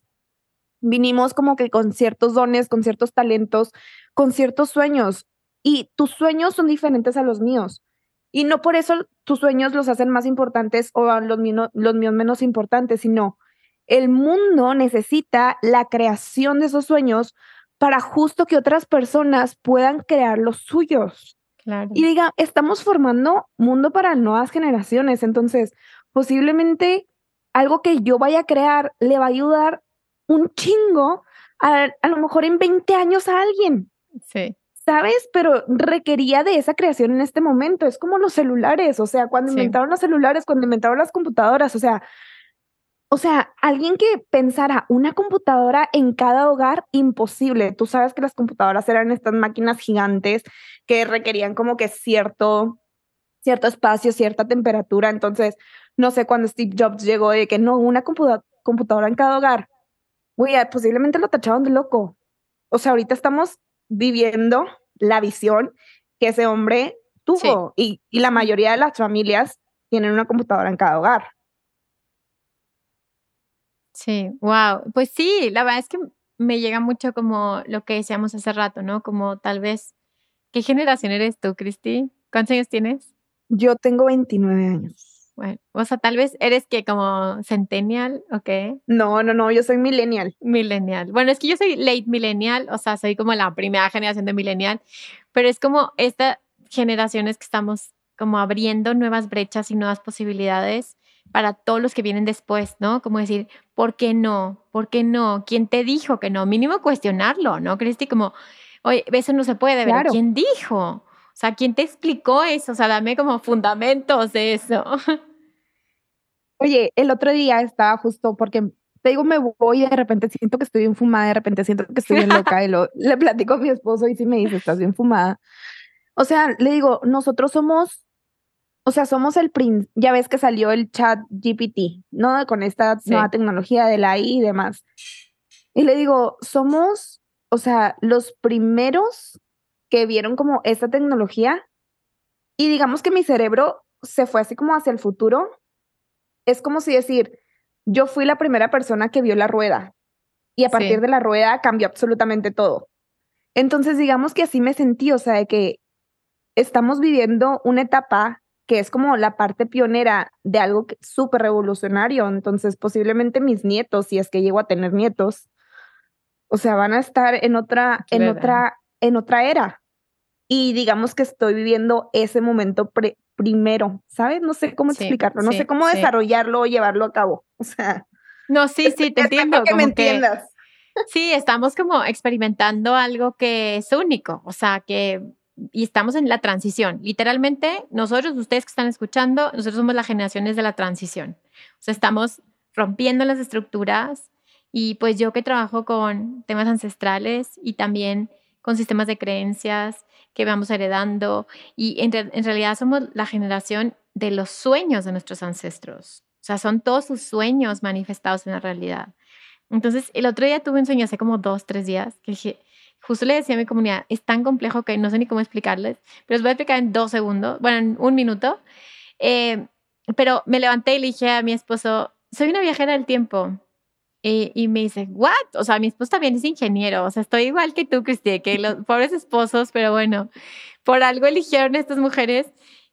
[SPEAKER 2] vinimos como que con ciertos dones, con ciertos talentos, con ciertos sueños, y tus sueños son diferentes a los míos. Y no por eso tus sueños los hacen más importantes o los, los míos menos importantes, sino el mundo necesita la creación de esos sueños para justo que otras personas puedan crear los suyos. Y diga, estamos formando mundo para nuevas generaciones, entonces posiblemente algo que yo vaya a crear le va a ayudar un chingo a, a lo mejor en 20 años a alguien.
[SPEAKER 1] Sí.
[SPEAKER 2] ¿Sabes? Pero requería de esa creación en este momento. Es como los celulares, o sea, cuando inventaron los celulares, cuando inventaron las computadoras, o sea, o sea, alguien que pensara una computadora en cada hogar, imposible. Tú sabes que las computadoras eran estas máquinas gigantes que requerían como que cierto, cierto espacio, cierta temperatura. Entonces, no sé, cuando Steve Jobs llegó de que no, una computadora en cada hogar, güey, posiblemente lo tachaban de loco. O sea, ahorita estamos viviendo la visión que ese hombre tuvo y, y la mayoría de las familias tienen una computadora en cada hogar.
[SPEAKER 1] Sí, wow. Pues sí, la verdad es que me llega mucho como lo que decíamos hace rato, ¿no? Como tal vez, ¿qué generación eres tú, Cristi? ¿Cuántos años tienes?
[SPEAKER 2] Yo tengo 29 años.
[SPEAKER 1] Bueno, o sea, tal vez eres que como centennial, ¿ok?
[SPEAKER 2] No, no, no, yo soy millennial.
[SPEAKER 1] Millennial. Bueno, es que yo soy late millennial, o sea, soy como la primera generación de millennial, pero es como estas generaciones que estamos como abriendo nuevas brechas y nuevas posibilidades para todos los que vienen después, ¿no? Como decir, ¿por qué no? ¿Por qué no? ¿Quién te dijo que no? Mínimo cuestionarlo, ¿no, Cristi? Como, oye, eso no se puede, pero ¿quién dijo? O sea, ¿quién te explicó eso? O sea, dame como fundamentos de eso.
[SPEAKER 2] Oye, el otro día estaba justo porque te digo, me voy y de repente siento que estoy bien fumada, de repente siento que estoy bien loca y lo, *laughs* le platico a mi esposo y sí me dice, estás bien fumada. O sea, le digo, nosotros somos, o sea, somos el prin, ya ves que salió el chat GPT, ¿no? Con esta nueva tecnología de la I y demás. Y le digo, somos, o sea, los primeros que vieron como esta tecnología y digamos que mi cerebro se fue así como hacia el futuro. Es como si decir, yo fui la primera persona que vio la rueda y a partir de la rueda cambió absolutamente todo. Entonces, digamos que así me sentí, o sea, de que estamos viviendo una etapa que es como la parte pionera de algo súper revolucionario. Entonces, posiblemente mis nietos, si es que llego a tener nietos, o sea, van a estar en otra, en otra, en otra era y digamos que estoy viviendo ese momento primero, ¿sabes? No sé cómo explicarlo, no sé cómo desarrollarlo o llevarlo a cabo. O sea.
[SPEAKER 1] No, sí, sí, te entiendo. Que me entiendas. sí, estamos como experimentando algo que es único, o sea, que y estamos en la transición. Literalmente, nosotros, ustedes que están escuchando, nosotros somos las generaciones de la transición. O sea, estamos rompiendo las estructuras y pues yo que trabajo con temas ancestrales y también con sistemas de creencias que vamos heredando y en, realidad somos la generación de los sueños de nuestros ancestros. O sea, son todos sus sueños manifestados en la realidad. Entonces, el otro día tuve un sueño hace como dos, tres días, que justo le decía a mi comunidad, es tan complejo que no sé ni cómo explicarles, pero os voy a explicar en dos segundos, bueno, en un minuto. Eh, pero me levanté y le dije a mi esposo, soy una viajera del tiempo. Y, me dice, ¿what? O sea, mi esposo también es ingeniero. O sea, estoy igual que tú, Cristi, que *laughs* los pobres esposos, pero bueno, por algo eligieron estas mujeres.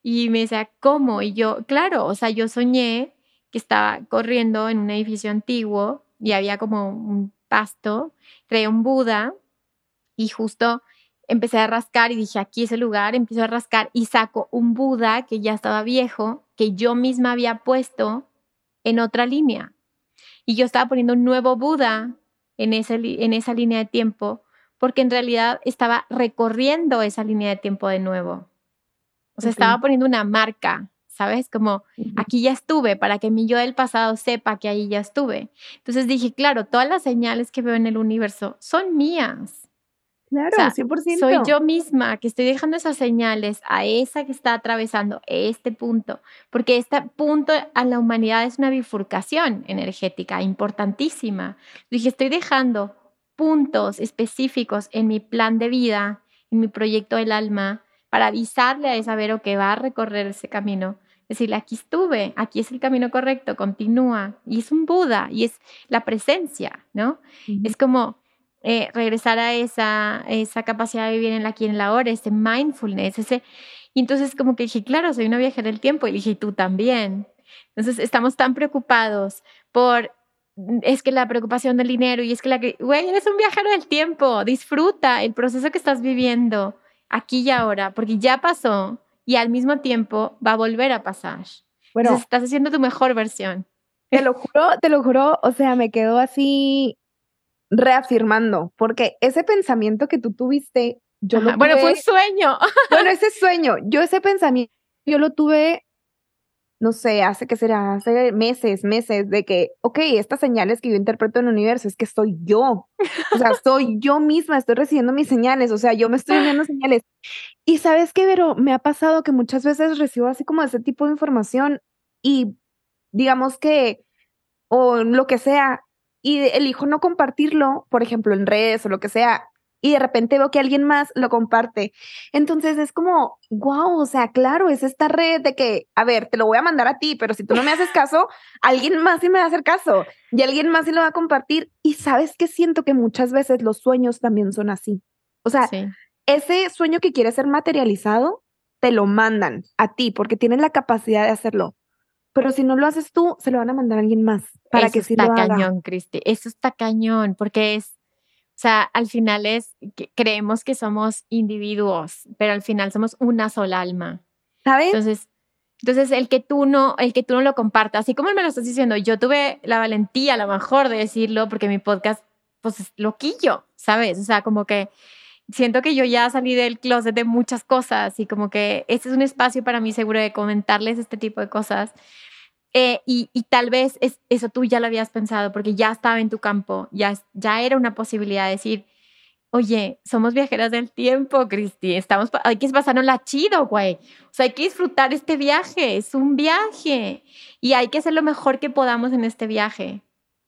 [SPEAKER 1] Y me decía, ¿cómo? Y yo, claro, o sea, yo soñé que estaba corriendo en un edificio antiguo y había como un pasto, traía un Buda y justo empecé a rascar y dije, aquí es el lugar, empiezo a rascar y saco un Buda que ya estaba viejo, que yo misma había puesto en otra línea. Y yo estaba poniendo un nuevo Buda en, ese, en esa línea de tiempo, porque en realidad estaba recorriendo esa línea de tiempo de nuevo. O sea, estaba poniendo una marca, ¿sabes? Como aquí ya estuve, para que mi yo del pasado sepa que ahí ya estuve. Entonces dije, claro, todas las señales que veo en el universo son mías.
[SPEAKER 2] Claro, 100%.
[SPEAKER 1] Soy yo misma que estoy dejando esas señales a esa que está atravesando este punto, porque este punto a la humanidad es una bifurcación energética importantísima. Dije, estoy dejando puntos específicos en mi plan de vida, en mi proyecto del alma, para avisarle a esa Vero que va a recorrer ese camino. Decirle, aquí estuve, aquí es el camino correcto, continúa. Y es un Buda, y es la presencia, ¿no? Es como eh, regresar a esa, esa capacidad de vivir en la aquí en la ahora, ese mindfulness, ese... Y entonces como que dije, claro, soy una viajera del tiempo, y dije, tú también. Entonces estamos tan preocupados por, es que la preocupación del dinero, y es que la güey, eres un viajero del tiempo, disfruta el proceso que estás viviendo aquí y ahora, porque ya pasó y al mismo tiempo va a volver a pasar. Bueno, entonces estás haciendo tu mejor versión.
[SPEAKER 2] Te lo juro, te lo juro, o sea, me quedo así reafirmando, porque ese pensamiento que tú tuviste, yo lo tuve,
[SPEAKER 1] Bueno, fue un sueño. *laughs*
[SPEAKER 2] bueno, ese sueño, yo ese pensamiento, yo lo tuve, no sé, hace que será, hace meses, meses, de que, ok, estas señales que yo interpreto en el universo es que soy yo, o sea, soy yo misma, estoy recibiendo mis señales, o sea, yo me estoy enviando señales. Y sabes qué, pero me ha pasado que muchas veces recibo así como ese tipo de información y digamos que, o lo que sea, y elijo no compartirlo, por ejemplo, en redes o lo que sea, y de repente veo que alguien más lo comparte. Entonces es como, wow, o sea, claro, es esta red de que, a ver, te lo voy a mandar a ti, pero si tú no me haces *laughs* caso, alguien más sí me va a hacer caso y alguien más sí lo va a compartir. Y sabes que siento que muchas veces los sueños también son así. O sea, ese sueño que quiere ser materializado, te lo mandan a ti porque tienen la capacidad de hacerlo. Pero si no lo haces tú, se lo van a mandar a alguien más para que sí
[SPEAKER 1] lo
[SPEAKER 2] haga.
[SPEAKER 1] Está cañón, Cristi. Eso está cañón, porque es, o sea, al final es, que creemos que somos individuos, pero al final somos una sola alma.
[SPEAKER 2] ¿Sabes?
[SPEAKER 1] Entonces, entonces el que tú no, el que tú no lo compartas, así como me lo estás diciendo, yo tuve la valentía a lo mejor de decirlo porque mi podcast, pues es loquillo, ¿sabes? O sea, como que siento que yo ya salí del closet de muchas cosas y como que este es un espacio para mí seguro de comentarles este tipo de cosas. Eh, y, y, tal vez es, eso tú ya lo habías pensado porque ya estaba en tu campo, ya, ya era una posibilidad de decir, oye, somos viajeras del tiempo, Cristi, estamos, hay que la chido, güey. O sea, hay que disfrutar este viaje, es un viaje y hay que hacer lo mejor que podamos en este viaje,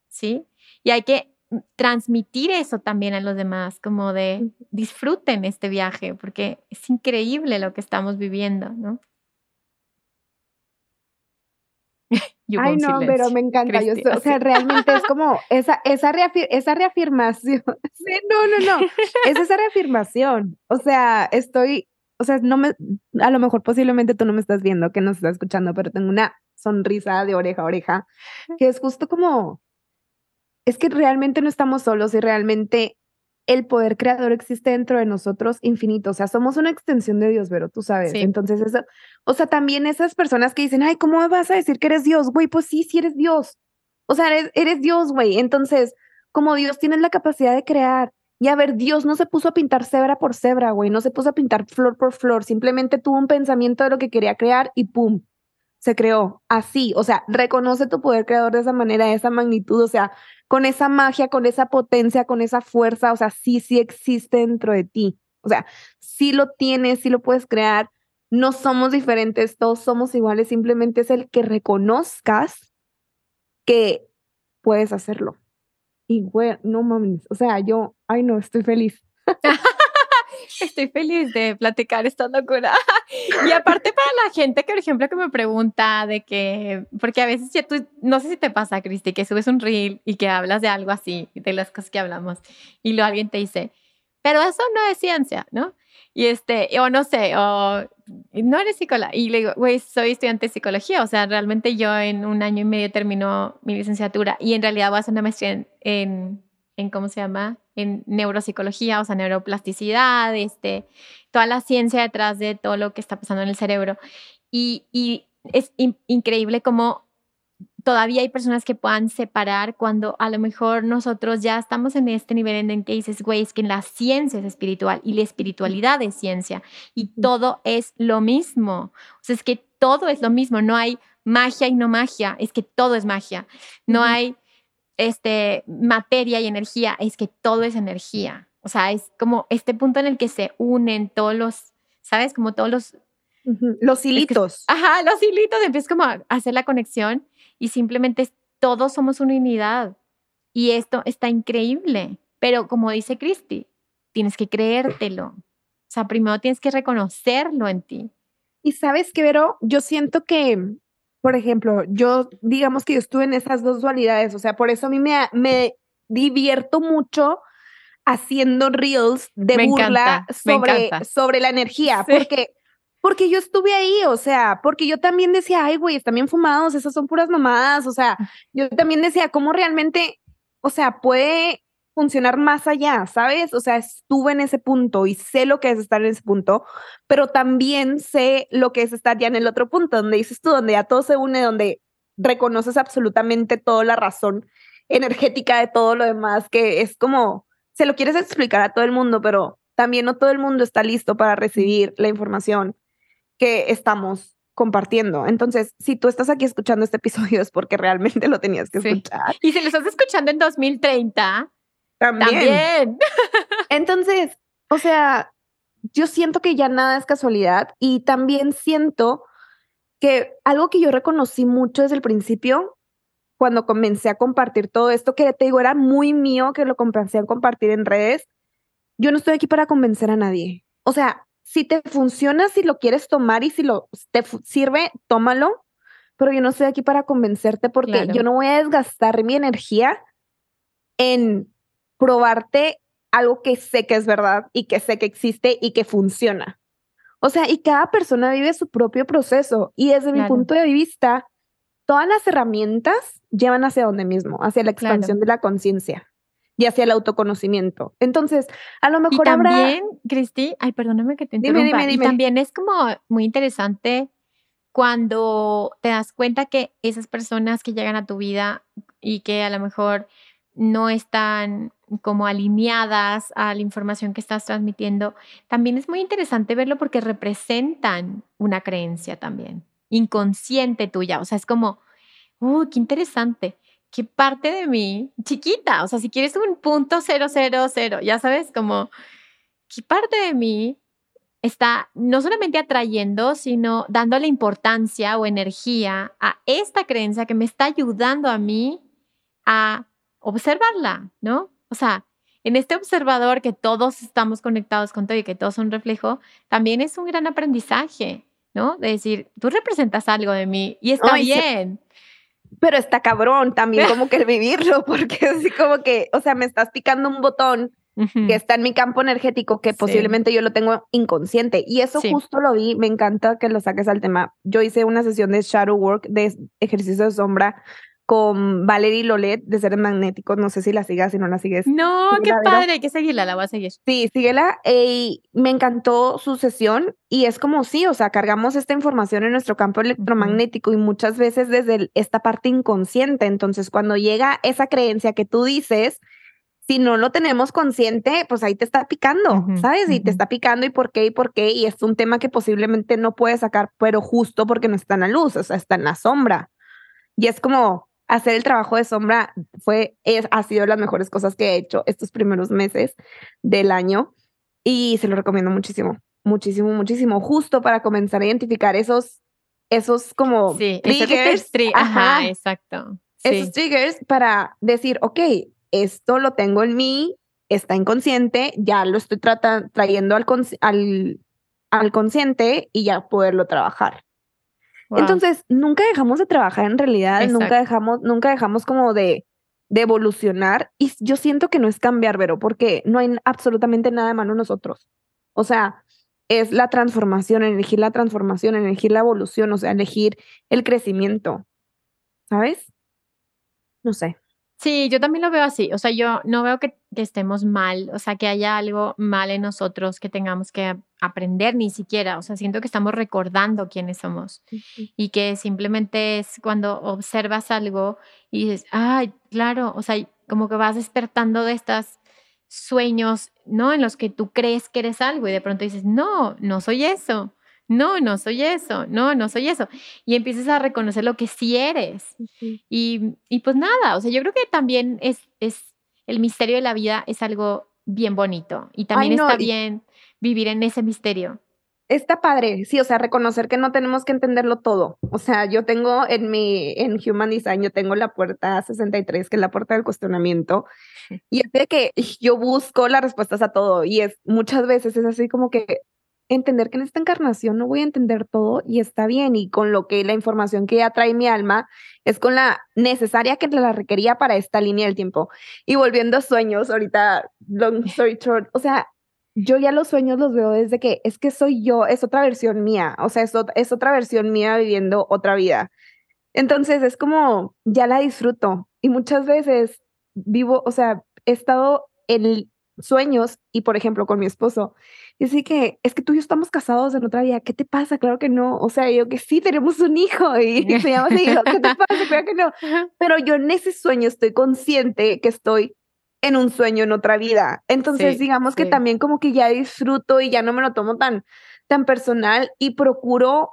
[SPEAKER 1] ¿sí? Y hay que transmitir eso también a los demás, como de disfruten este viaje, porque es increíble lo que estamos viviendo, ¿no? *laughs*
[SPEAKER 2] Ay, no, pero me encanta. Yo, o sea, realmente es como *laughs* esa, esa, esa reafirmación. *laughs* Sí, no, no, no. Es esa reafirmación. O sea, estoy, o sea, no me, a lo mejor posiblemente tú no me estás viendo, que nos estás escuchando, pero tengo una sonrisa de oreja a oreja, que es justo como, es que realmente no estamos solos y realmente el poder creador existe dentro de nosotros infinito. O sea, somos una extensión de Dios, pero tú sabes. Entonces, eso, o sea, también esas personas que dicen, ay, ¿cómo vas a decir que eres Dios? Güey, pues sí, sí eres Dios. O sea, eres, eres Dios, güey. Entonces, como Dios tienes la capacidad de crear. Y a ver, Dios no se puso a pintar cebra por cebra, güey. No se puso a pintar flor por flor. Simplemente tuvo un pensamiento de lo que quería crear y pum, se creó así. O sea, reconoce tu poder creador de esa manera, de esa magnitud. O sea, con esa magia, con esa potencia, con esa fuerza, o sea, sí, sí existe dentro de ti. O sea, sí lo tienes, sí lo puedes crear. No somos diferentes, todos somos iguales, simplemente es el que reconozcas que puedes hacerlo. Y güey, no mames, o sea, yo, ay no, estoy feliz. *laughs*
[SPEAKER 1] Estoy feliz de platicar esta locura. *laughs* Y aparte para la gente que, por ejemplo, que me pregunta de que, porque a veces ya tú, no sé si te pasa, Cristi, que subes un reel y que hablas de algo así, de las cosas que hablamos, y luego alguien te dice, pero eso no es ciencia, ¿no? Y este, o no sé, o no eres psicóloga. Y le digo, güey, soy estudiante de psicología. O sea, realmente yo en un año y medio termino mi licenciatura y en realidad voy a hacer una maestría en, en, ¿cómo se llama? En neuropsicología, o sea, neuroplasticidad, este, toda la ciencia detrás de todo lo que está pasando en el cerebro. Y, y es increíble cómo todavía hay personas que puedan separar cuando a lo mejor nosotros ya estamos en este nivel en el que dices, güey, es que la ciencia es espiritual y la espiritualidad es ciencia y todo es lo mismo. O sea, es que todo es lo mismo, no hay magia y no magia, es que todo es magia. No hay este materia y energía, es que todo es energía. O sea, es como este punto en el que se unen todos los, ¿sabes? Como todos los
[SPEAKER 2] los hilitos.
[SPEAKER 1] ajá, los hilitos, empiezas como a hacer la conexión y simplemente todos somos una unidad. Y esto está increíble. Pero como dice Cristi, tienes que creértelo. O sea, primero tienes que reconocerlo en ti.
[SPEAKER 2] Y sabes que, Vero, yo siento que, por ejemplo, yo, digamos que yo estuve en esas dos dualidades. O sea, por eso a mí me, me divierto mucho haciendo reels de burla sobre, sobre la energía. Porque porque yo estuve ahí, o sea, porque yo también decía, ay, güey, están bien fumados, esas son puras mamadas, o sea, yo también decía, ¿cómo realmente, o sea, puede funcionar más allá, ¿sabes? O sea, estuve en ese punto y sé lo que es estar en ese punto, pero también sé lo que es estar ya en el otro punto, donde dices tú, donde ya todo se une, donde reconoces absolutamente toda la razón energética de todo lo demás, que es como, se lo quieres explicar a todo el mundo, pero también no todo el mundo está listo para recibir la información que estamos compartiendo. Entonces, si tú estás aquí escuchando este episodio es porque realmente lo tenías que escuchar.
[SPEAKER 1] Y si lo estás escuchando en 2030, también. *laughs*
[SPEAKER 2] Entonces, o sea, yo siento que ya nada es casualidad y también siento que algo que yo reconocí mucho desde el principio, cuando comencé a compartir todo esto, que te digo, era muy mío que lo comencé a compartir en redes, yo no estoy aquí para convencer a nadie. O sea, si te funciona, si lo quieres tomar y si lo te sirve, tómalo. Pero yo no estoy aquí para convencerte porque yo no voy a desgastar mi energía en probarte algo que sé que es verdad y que sé que existe y que funciona. O sea, y cada persona vive su propio proceso y desde mi punto de vista, todas las herramientas llevan hacia donde mismo, hacia la expansión de la conciencia y hacia el autoconocimiento. Entonces, a lo mejor
[SPEAKER 1] y también, Cristi, ay, perdóname que te interrumpa. Y también es como muy interesante cuando te das cuenta que esas personas que llegan a tu vida y que a lo mejor no están como alineadas a la información que estás transmitiendo, también es muy interesante verlo porque representan una creencia también, inconsciente tuya. O sea, es como, uy, qué interesante qué parte de mí, chiquita, o sea, si quieres un punto cero, cero, cero, ya sabes, como, qué parte de mí está no solamente atrayendo, sino dándole importancia o energía a esta creencia que me está ayudando a mí a observarla, ¿no? O sea, en este observador que todos estamos conectados con todo y que todos son reflejo, también es un gran aprendizaje, ¿no? De decir, tú representas algo de mí y está bien
[SPEAKER 2] pero está cabrón también *laughs* como que el vivirlo, porque así como que, o sea, me estás picando un botón que está en mi campo energético que posiblemente yo lo tengo inconsciente. Y eso justo lo vi, me encanta que lo saques al tema. Yo hice una sesión de shadow work, de ejercicio de sombra, con Valerie Lolet de Seres Magnéticos. No sé si la sigas, si no la sigues.
[SPEAKER 1] No, qué padre, hay que seguirla, la voy a seguir.
[SPEAKER 2] Sí, síguela. Y me encantó su sesión y es como sí, o sea, cargamos esta información en nuestro campo electromagnético y muchas veces desde esta parte inconsciente. Entonces, cuando llega esa creencia que tú dices, si no lo tenemos consciente, pues ahí te está picando, ¿sabes? Y te está picando y por qué y por qué. Y es un tema que posiblemente no puedes sacar, pero justo porque no está en la luz, o sea, está en la sombra. Y es como, hacer el trabajo de sombra fue, es, ha sido las mejores cosas que he hecho estos primeros meses del año y se lo recomiendo muchísimo, muchísimo, muchísimo, justo para comenzar a identificar esos, esos como
[SPEAKER 1] triggers. Ajá, exacto.
[SPEAKER 2] Esos triggers para decir, ok, esto lo tengo en mí, está inconsciente, ya lo estoy trayendo al, al, al consciente y ya poderlo trabajar. Entonces, nunca dejamos de trabajar en realidad, nunca dejamos, nunca dejamos como de, de evolucionar. Y yo siento que no es cambiar, pero porque no hay absolutamente nada de malo en nosotros. O sea, es la transformación, elegir la transformación, elegir la evolución, o sea, elegir el crecimiento, ¿sabes? No sé.
[SPEAKER 1] Sí, yo también lo veo así. O sea, yo no veo que, estemos mal, o sea, que haya algo mal en nosotros que tengamos que aprender ni siquiera. O sea, siento que estamos recordando quiénes somos y que simplemente es cuando observas algo y dices, ay, claro, o sea, como que vas despertando de estos sueños, ¿no? En los que tú crees que eres algo y de pronto dices, no, no soy eso no, no soy eso, no, no soy eso. Y empiezas a reconocer lo que sí eres. y, y, pues nada, o sea, yo creo que también es, es el misterio de la vida es algo bien bonito y también está bien vivir en ese misterio.
[SPEAKER 2] Está padre, sí, o sea, reconocer que no tenemos que entenderlo todo. O sea, yo tengo en mi, en Human Design, yo tengo la puerta 63, que es la puerta del cuestionamiento, y es de que yo busco las respuestas a todo, y es muchas veces es así como que, entender que en esta encarnación no voy a entender todo y está bien y con lo que la información que ya trae mi alma es con la necesaria que la requería para esta línea del tiempo. Y volviendo a sueños, ahorita, long story short, o sea, yo ya los sueños los veo desde que es que soy yo, es otra versión mía, o sea, es, es otra versión mía viviendo otra vida. Entonces es como, ya la disfruto y muchas veces vivo, o sea, he estado en sueños y, por ejemplo, con mi esposo, y así que, es que tú y yo estamos casados en otra vida, ¿qué te pasa? Claro que no. O sea, yo que sí, tenemos un hijo y *laughs* se llama hijo, ¿qué te pasa? Claro que no. *laughs* Pero yo en ese sueño estoy consciente que estoy en un sueño en otra vida. Entonces, digamos que también como que ya disfruto y ya no me lo tomo tan, tan personal y procuro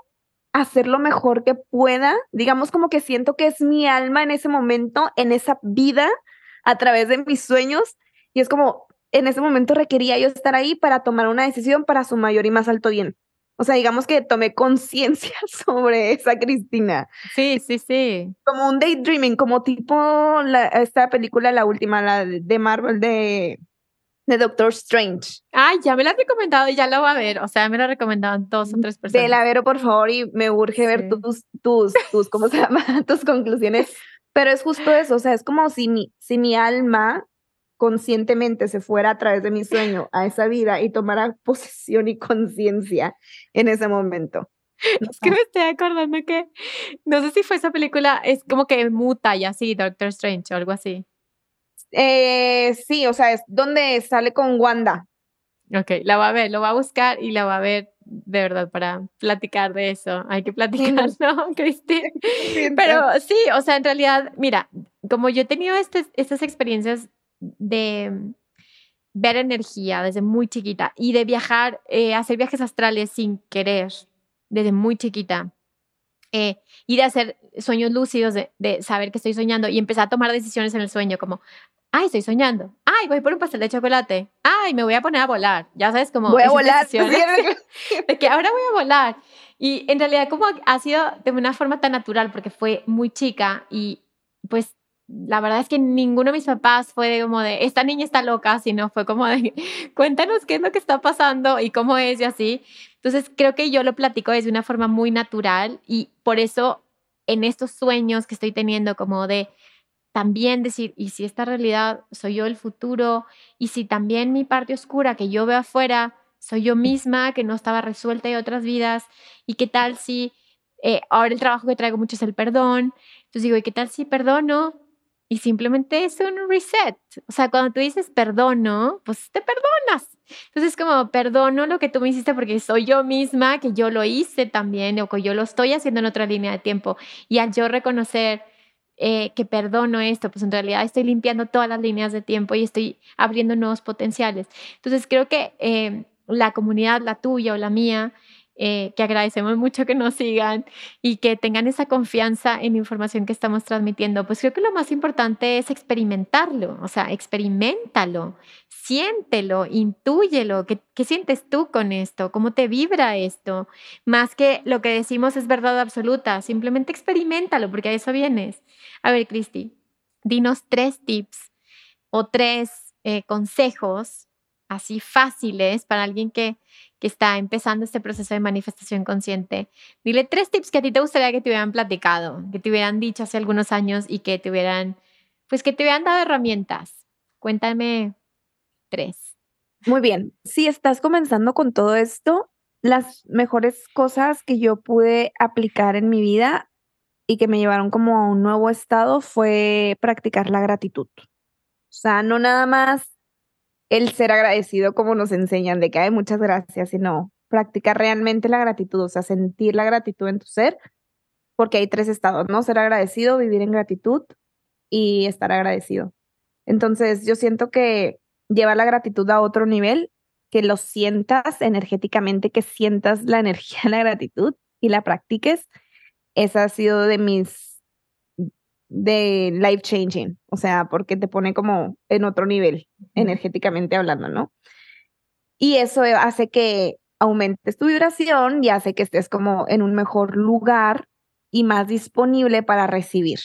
[SPEAKER 2] hacer lo mejor que pueda. Digamos como que siento que es mi alma en ese momento, en esa vida, a través de mis sueños. Y es como, en ese momento requería yo estar ahí para tomar una decisión para su mayor y más alto bien. O sea, digamos que tomé conciencia *laughs* sobre esa Cristina.
[SPEAKER 1] Sí, sí, sí.
[SPEAKER 2] Como un daydreaming, como tipo esta película, la última, la de Marvel de, de Doctor Strange.
[SPEAKER 1] Ay, ya me la has recomendado y ya la voy a ver. O sea, me la recomendaron dos o tres personas.
[SPEAKER 2] De la Vero, por favor, y me urge ver tus, tus, tus, ¿cómo se llama? *laughs* tus conclusiones. Pero es justo eso, o sea, es como si mi, si mi alma conscientemente se fuera a través de mi sueño a esa vida y tomara posesión y conciencia en ese momento. *laughs*
[SPEAKER 1] Es que me estoy acordando que, no sé si fue esa película, es como que muta y así, Doctor Strange o algo así.
[SPEAKER 2] Eh, sí, o sea, es donde sale con Wanda.
[SPEAKER 1] Ok, la va a ver, lo va a buscar y la va a ver de verdad para platicar de eso. Hay que platicar, ¿no, *laughs* Cristi? *laughs* Pero sí, o sea, en realidad, mira, como yo he tenido este, estas experiencias de ver energía desde muy chiquita y de viajar, eh, hacer viajes astrales sin querer desde muy chiquita. Eh, y de hacer sueños lúcidos, de, saber que estoy soñando y empezar a tomar decisiones en el sueño, como, ay, estoy soñando, ay, voy por un pastel de chocolate, ay, me voy a poner a volar, ya sabes, como...
[SPEAKER 2] Voy a volar. *laughs*
[SPEAKER 1] de que ahora voy a volar. Y en realidad como ha sido de una forma tan natural, porque fue muy chica y pues la verdad es que ninguno de mis papás fue como de, esta niña está loca, sino fue como de, *laughs* cuéntanos qué es lo que está pasando y cómo es y así. Entonces creo que yo lo platico desde una forma muy natural y por eso en estos sueños que estoy teniendo como de también decir, y si esta realidad soy yo el futuro, y si también mi parte oscura que yo veo afuera soy yo misma, que no estaba resuelta de otras vidas, y qué tal si eh, ahora el trabajo que traigo mucho es el perdón, entonces digo, ¿y qué tal si perdono? Y simplemente es un reset. O sea, cuando tú dices perdono, pues te perdonas. Entonces, como perdono lo que tú me hiciste porque soy yo misma, que yo lo hice también, o que yo lo estoy haciendo en otra línea de tiempo. Y al yo reconocer eh, que perdono esto, pues en realidad estoy limpiando todas las líneas de tiempo y estoy abriendo nuevos potenciales. Entonces, creo que eh, la comunidad, la tuya o la mía, eh, que agradecemos mucho que nos sigan y que tengan esa confianza en la información que estamos transmitiendo, pues creo que lo más importante es experimentarlo, o sea, experimentalo, siéntelo, intúyelo, ¿qué, qué sientes tú con esto? ¿Cómo te vibra esto? Más que lo que decimos es verdad absoluta, simplemente experimentalo, porque a eso vienes. A ver, Cristi, dinos tres tips o tres eh, consejos así fáciles para alguien que que está empezando este proceso de manifestación consciente, dile tres tips que a ti te gustaría que te hubieran platicado, que te hubieran dicho hace algunos años y que te hubieran, pues que te hubieran dado herramientas. Cuéntame tres.
[SPEAKER 2] Muy bien. Si estás comenzando con todo esto, las mejores cosas que yo pude aplicar en mi vida y que me llevaron como a un nuevo estado fue practicar la gratitud. O sea, no nada más el ser agradecido como nos enseñan de que hay muchas gracias, sino practicar realmente la gratitud, o sea, sentir la gratitud en tu ser, porque hay tres estados, ¿no? Ser agradecido, vivir en gratitud y estar agradecido. Entonces, yo siento que llevar la gratitud a otro nivel, que lo sientas energéticamente, que sientas la *laughs* energía de la gratitud y la practiques, esa ha sido de mis de life changing, o sea, porque te pone como en otro nivel energéticamente hablando, ¿no? Y eso hace que aumentes tu vibración y hace que estés como en un mejor lugar y más disponible para recibir.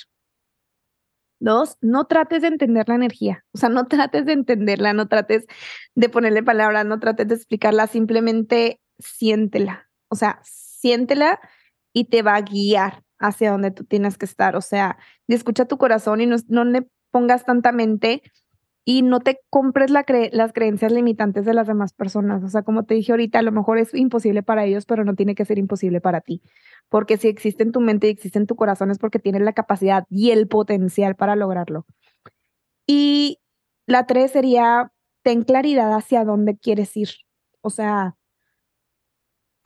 [SPEAKER 2] Dos, no trates de entender la energía, o sea, no trates de entenderla, no trates de ponerle palabras, no trates de explicarla, simplemente siéntela, o sea, siéntela y te va a guiar hacia donde tú tienes que estar, o sea, escucha tu corazón y no, no le pongas tanta mente y no te compres la las creencias limitantes de las demás personas. O sea, como te dije ahorita, a lo mejor es imposible para ellos, pero no tiene que ser imposible para ti. Porque si existe en tu mente y existe en tu corazón es porque tienes la capacidad y el potencial para lograrlo. Y la tres sería, ten claridad hacia dónde quieres ir. O sea,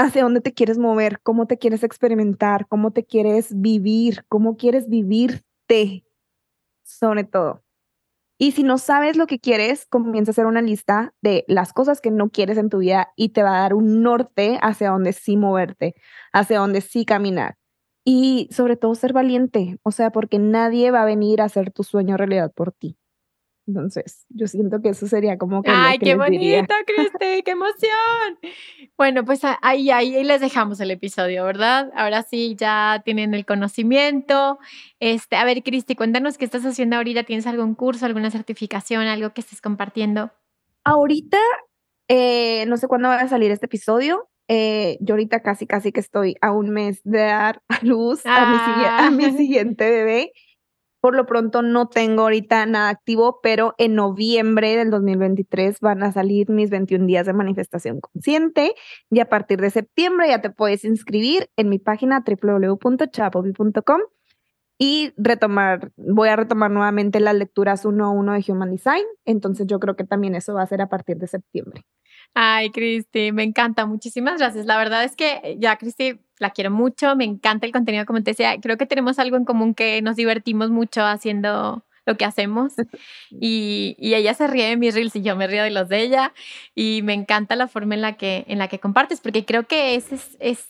[SPEAKER 2] hacia dónde te quieres mover, cómo te quieres experimentar, cómo te quieres vivir, cómo quieres vivirte, sobre todo. Y si no sabes lo que quieres, comienza a hacer una lista de las cosas que no quieres en tu vida y te va a dar un norte hacia donde sí moverte, hacia donde sí caminar. Y sobre todo ser valiente, o sea, porque nadie va a venir a hacer tu sueño realidad por ti. Entonces, yo siento que eso sería como que.
[SPEAKER 1] ¡Ay, qué bonito, Cristi! ¡Qué emoción! Bueno, pues ahí, ahí les dejamos el episodio, ¿verdad? Ahora sí, ya tienen el conocimiento. Este, a ver, Cristi, cuéntanos qué estás haciendo ahorita. ¿Tienes algún curso, alguna certificación, algo que estés compartiendo?
[SPEAKER 2] Ahorita, eh, no sé cuándo va a salir este episodio. Eh, yo ahorita casi, casi que estoy a un mes de dar a luz a, mi, a mi ah. *laughs* siguiente bebé. Por lo pronto no tengo ahorita nada activo, pero en noviembre del 2023 van a salir mis 21 días de manifestación consciente y a partir de septiembre ya te puedes inscribir en mi página www.chapopi.com y retomar, voy a retomar nuevamente las lecturas uno a uno de Human Design, entonces yo creo que también eso va a ser a partir de septiembre.
[SPEAKER 1] Ay, Cristi, me encanta. Muchísimas gracias. La verdad es que ya, Cristi, la quiero mucho. Me encanta el contenido, como te decía. Creo que tenemos algo en común que nos divertimos mucho haciendo lo que hacemos. *laughs* Y, y, ella se ríe de mis reels y yo me río de los de ella. Y me encanta la forma en la que, en la que compartes, porque creo que ese es, es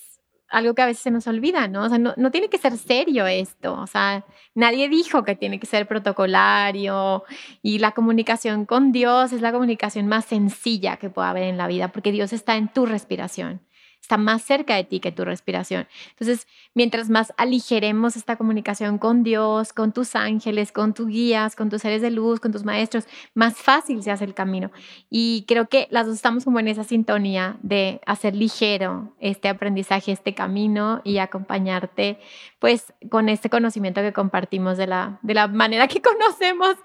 [SPEAKER 1] algo que a veces se nos olvida, ¿no? O sea, no, no, tiene que ser serio esto, o sea, nadie dijo que tiene que ser protocolario y la comunicación con Dios es la comunicación más sencilla que pueda haber en la vida, porque Dios está en tu respiración está más cerca de ti que tu respiración. Entonces, mientras más aligeremos esta comunicación con Dios, con tus ángeles, con tus guías, con tus seres de luz, con tus maestros, más fácil se hace el camino. Y creo que las dos estamos como en esa sintonía de hacer ligero este aprendizaje, este camino y acompañarte pues con este conocimiento que compartimos de la, de la manera que *laughs* conocemos.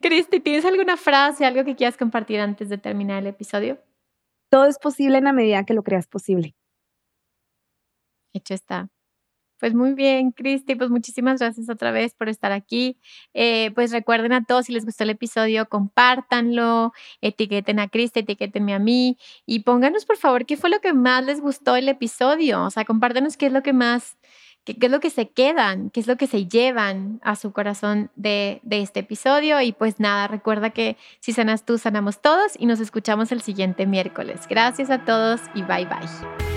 [SPEAKER 1] Cristi, ¿tienes alguna frase, algo que quieras compartir antes de terminar el episodio?
[SPEAKER 2] Todo es posible en la medida que lo creas posible.
[SPEAKER 1] Hecho está. Pues muy bien, Cristi, pues muchísimas gracias otra vez por estar aquí. Eh, pues recuerden a todos, si les gustó el episodio, compártanlo, etiqueten a Cristi, etiquetenme a mí y pónganos por favor qué fue lo que más les gustó el episodio. O sea, compártanos qué es lo que más qué, es lo que se quedan, qué es lo que se llevan a su corazón de, de este episodio. Y pues nada, recuerda que si sanas tú, sanamos todos y nos escuchamos el siguiente miércoles. Gracias a todos y bye bye.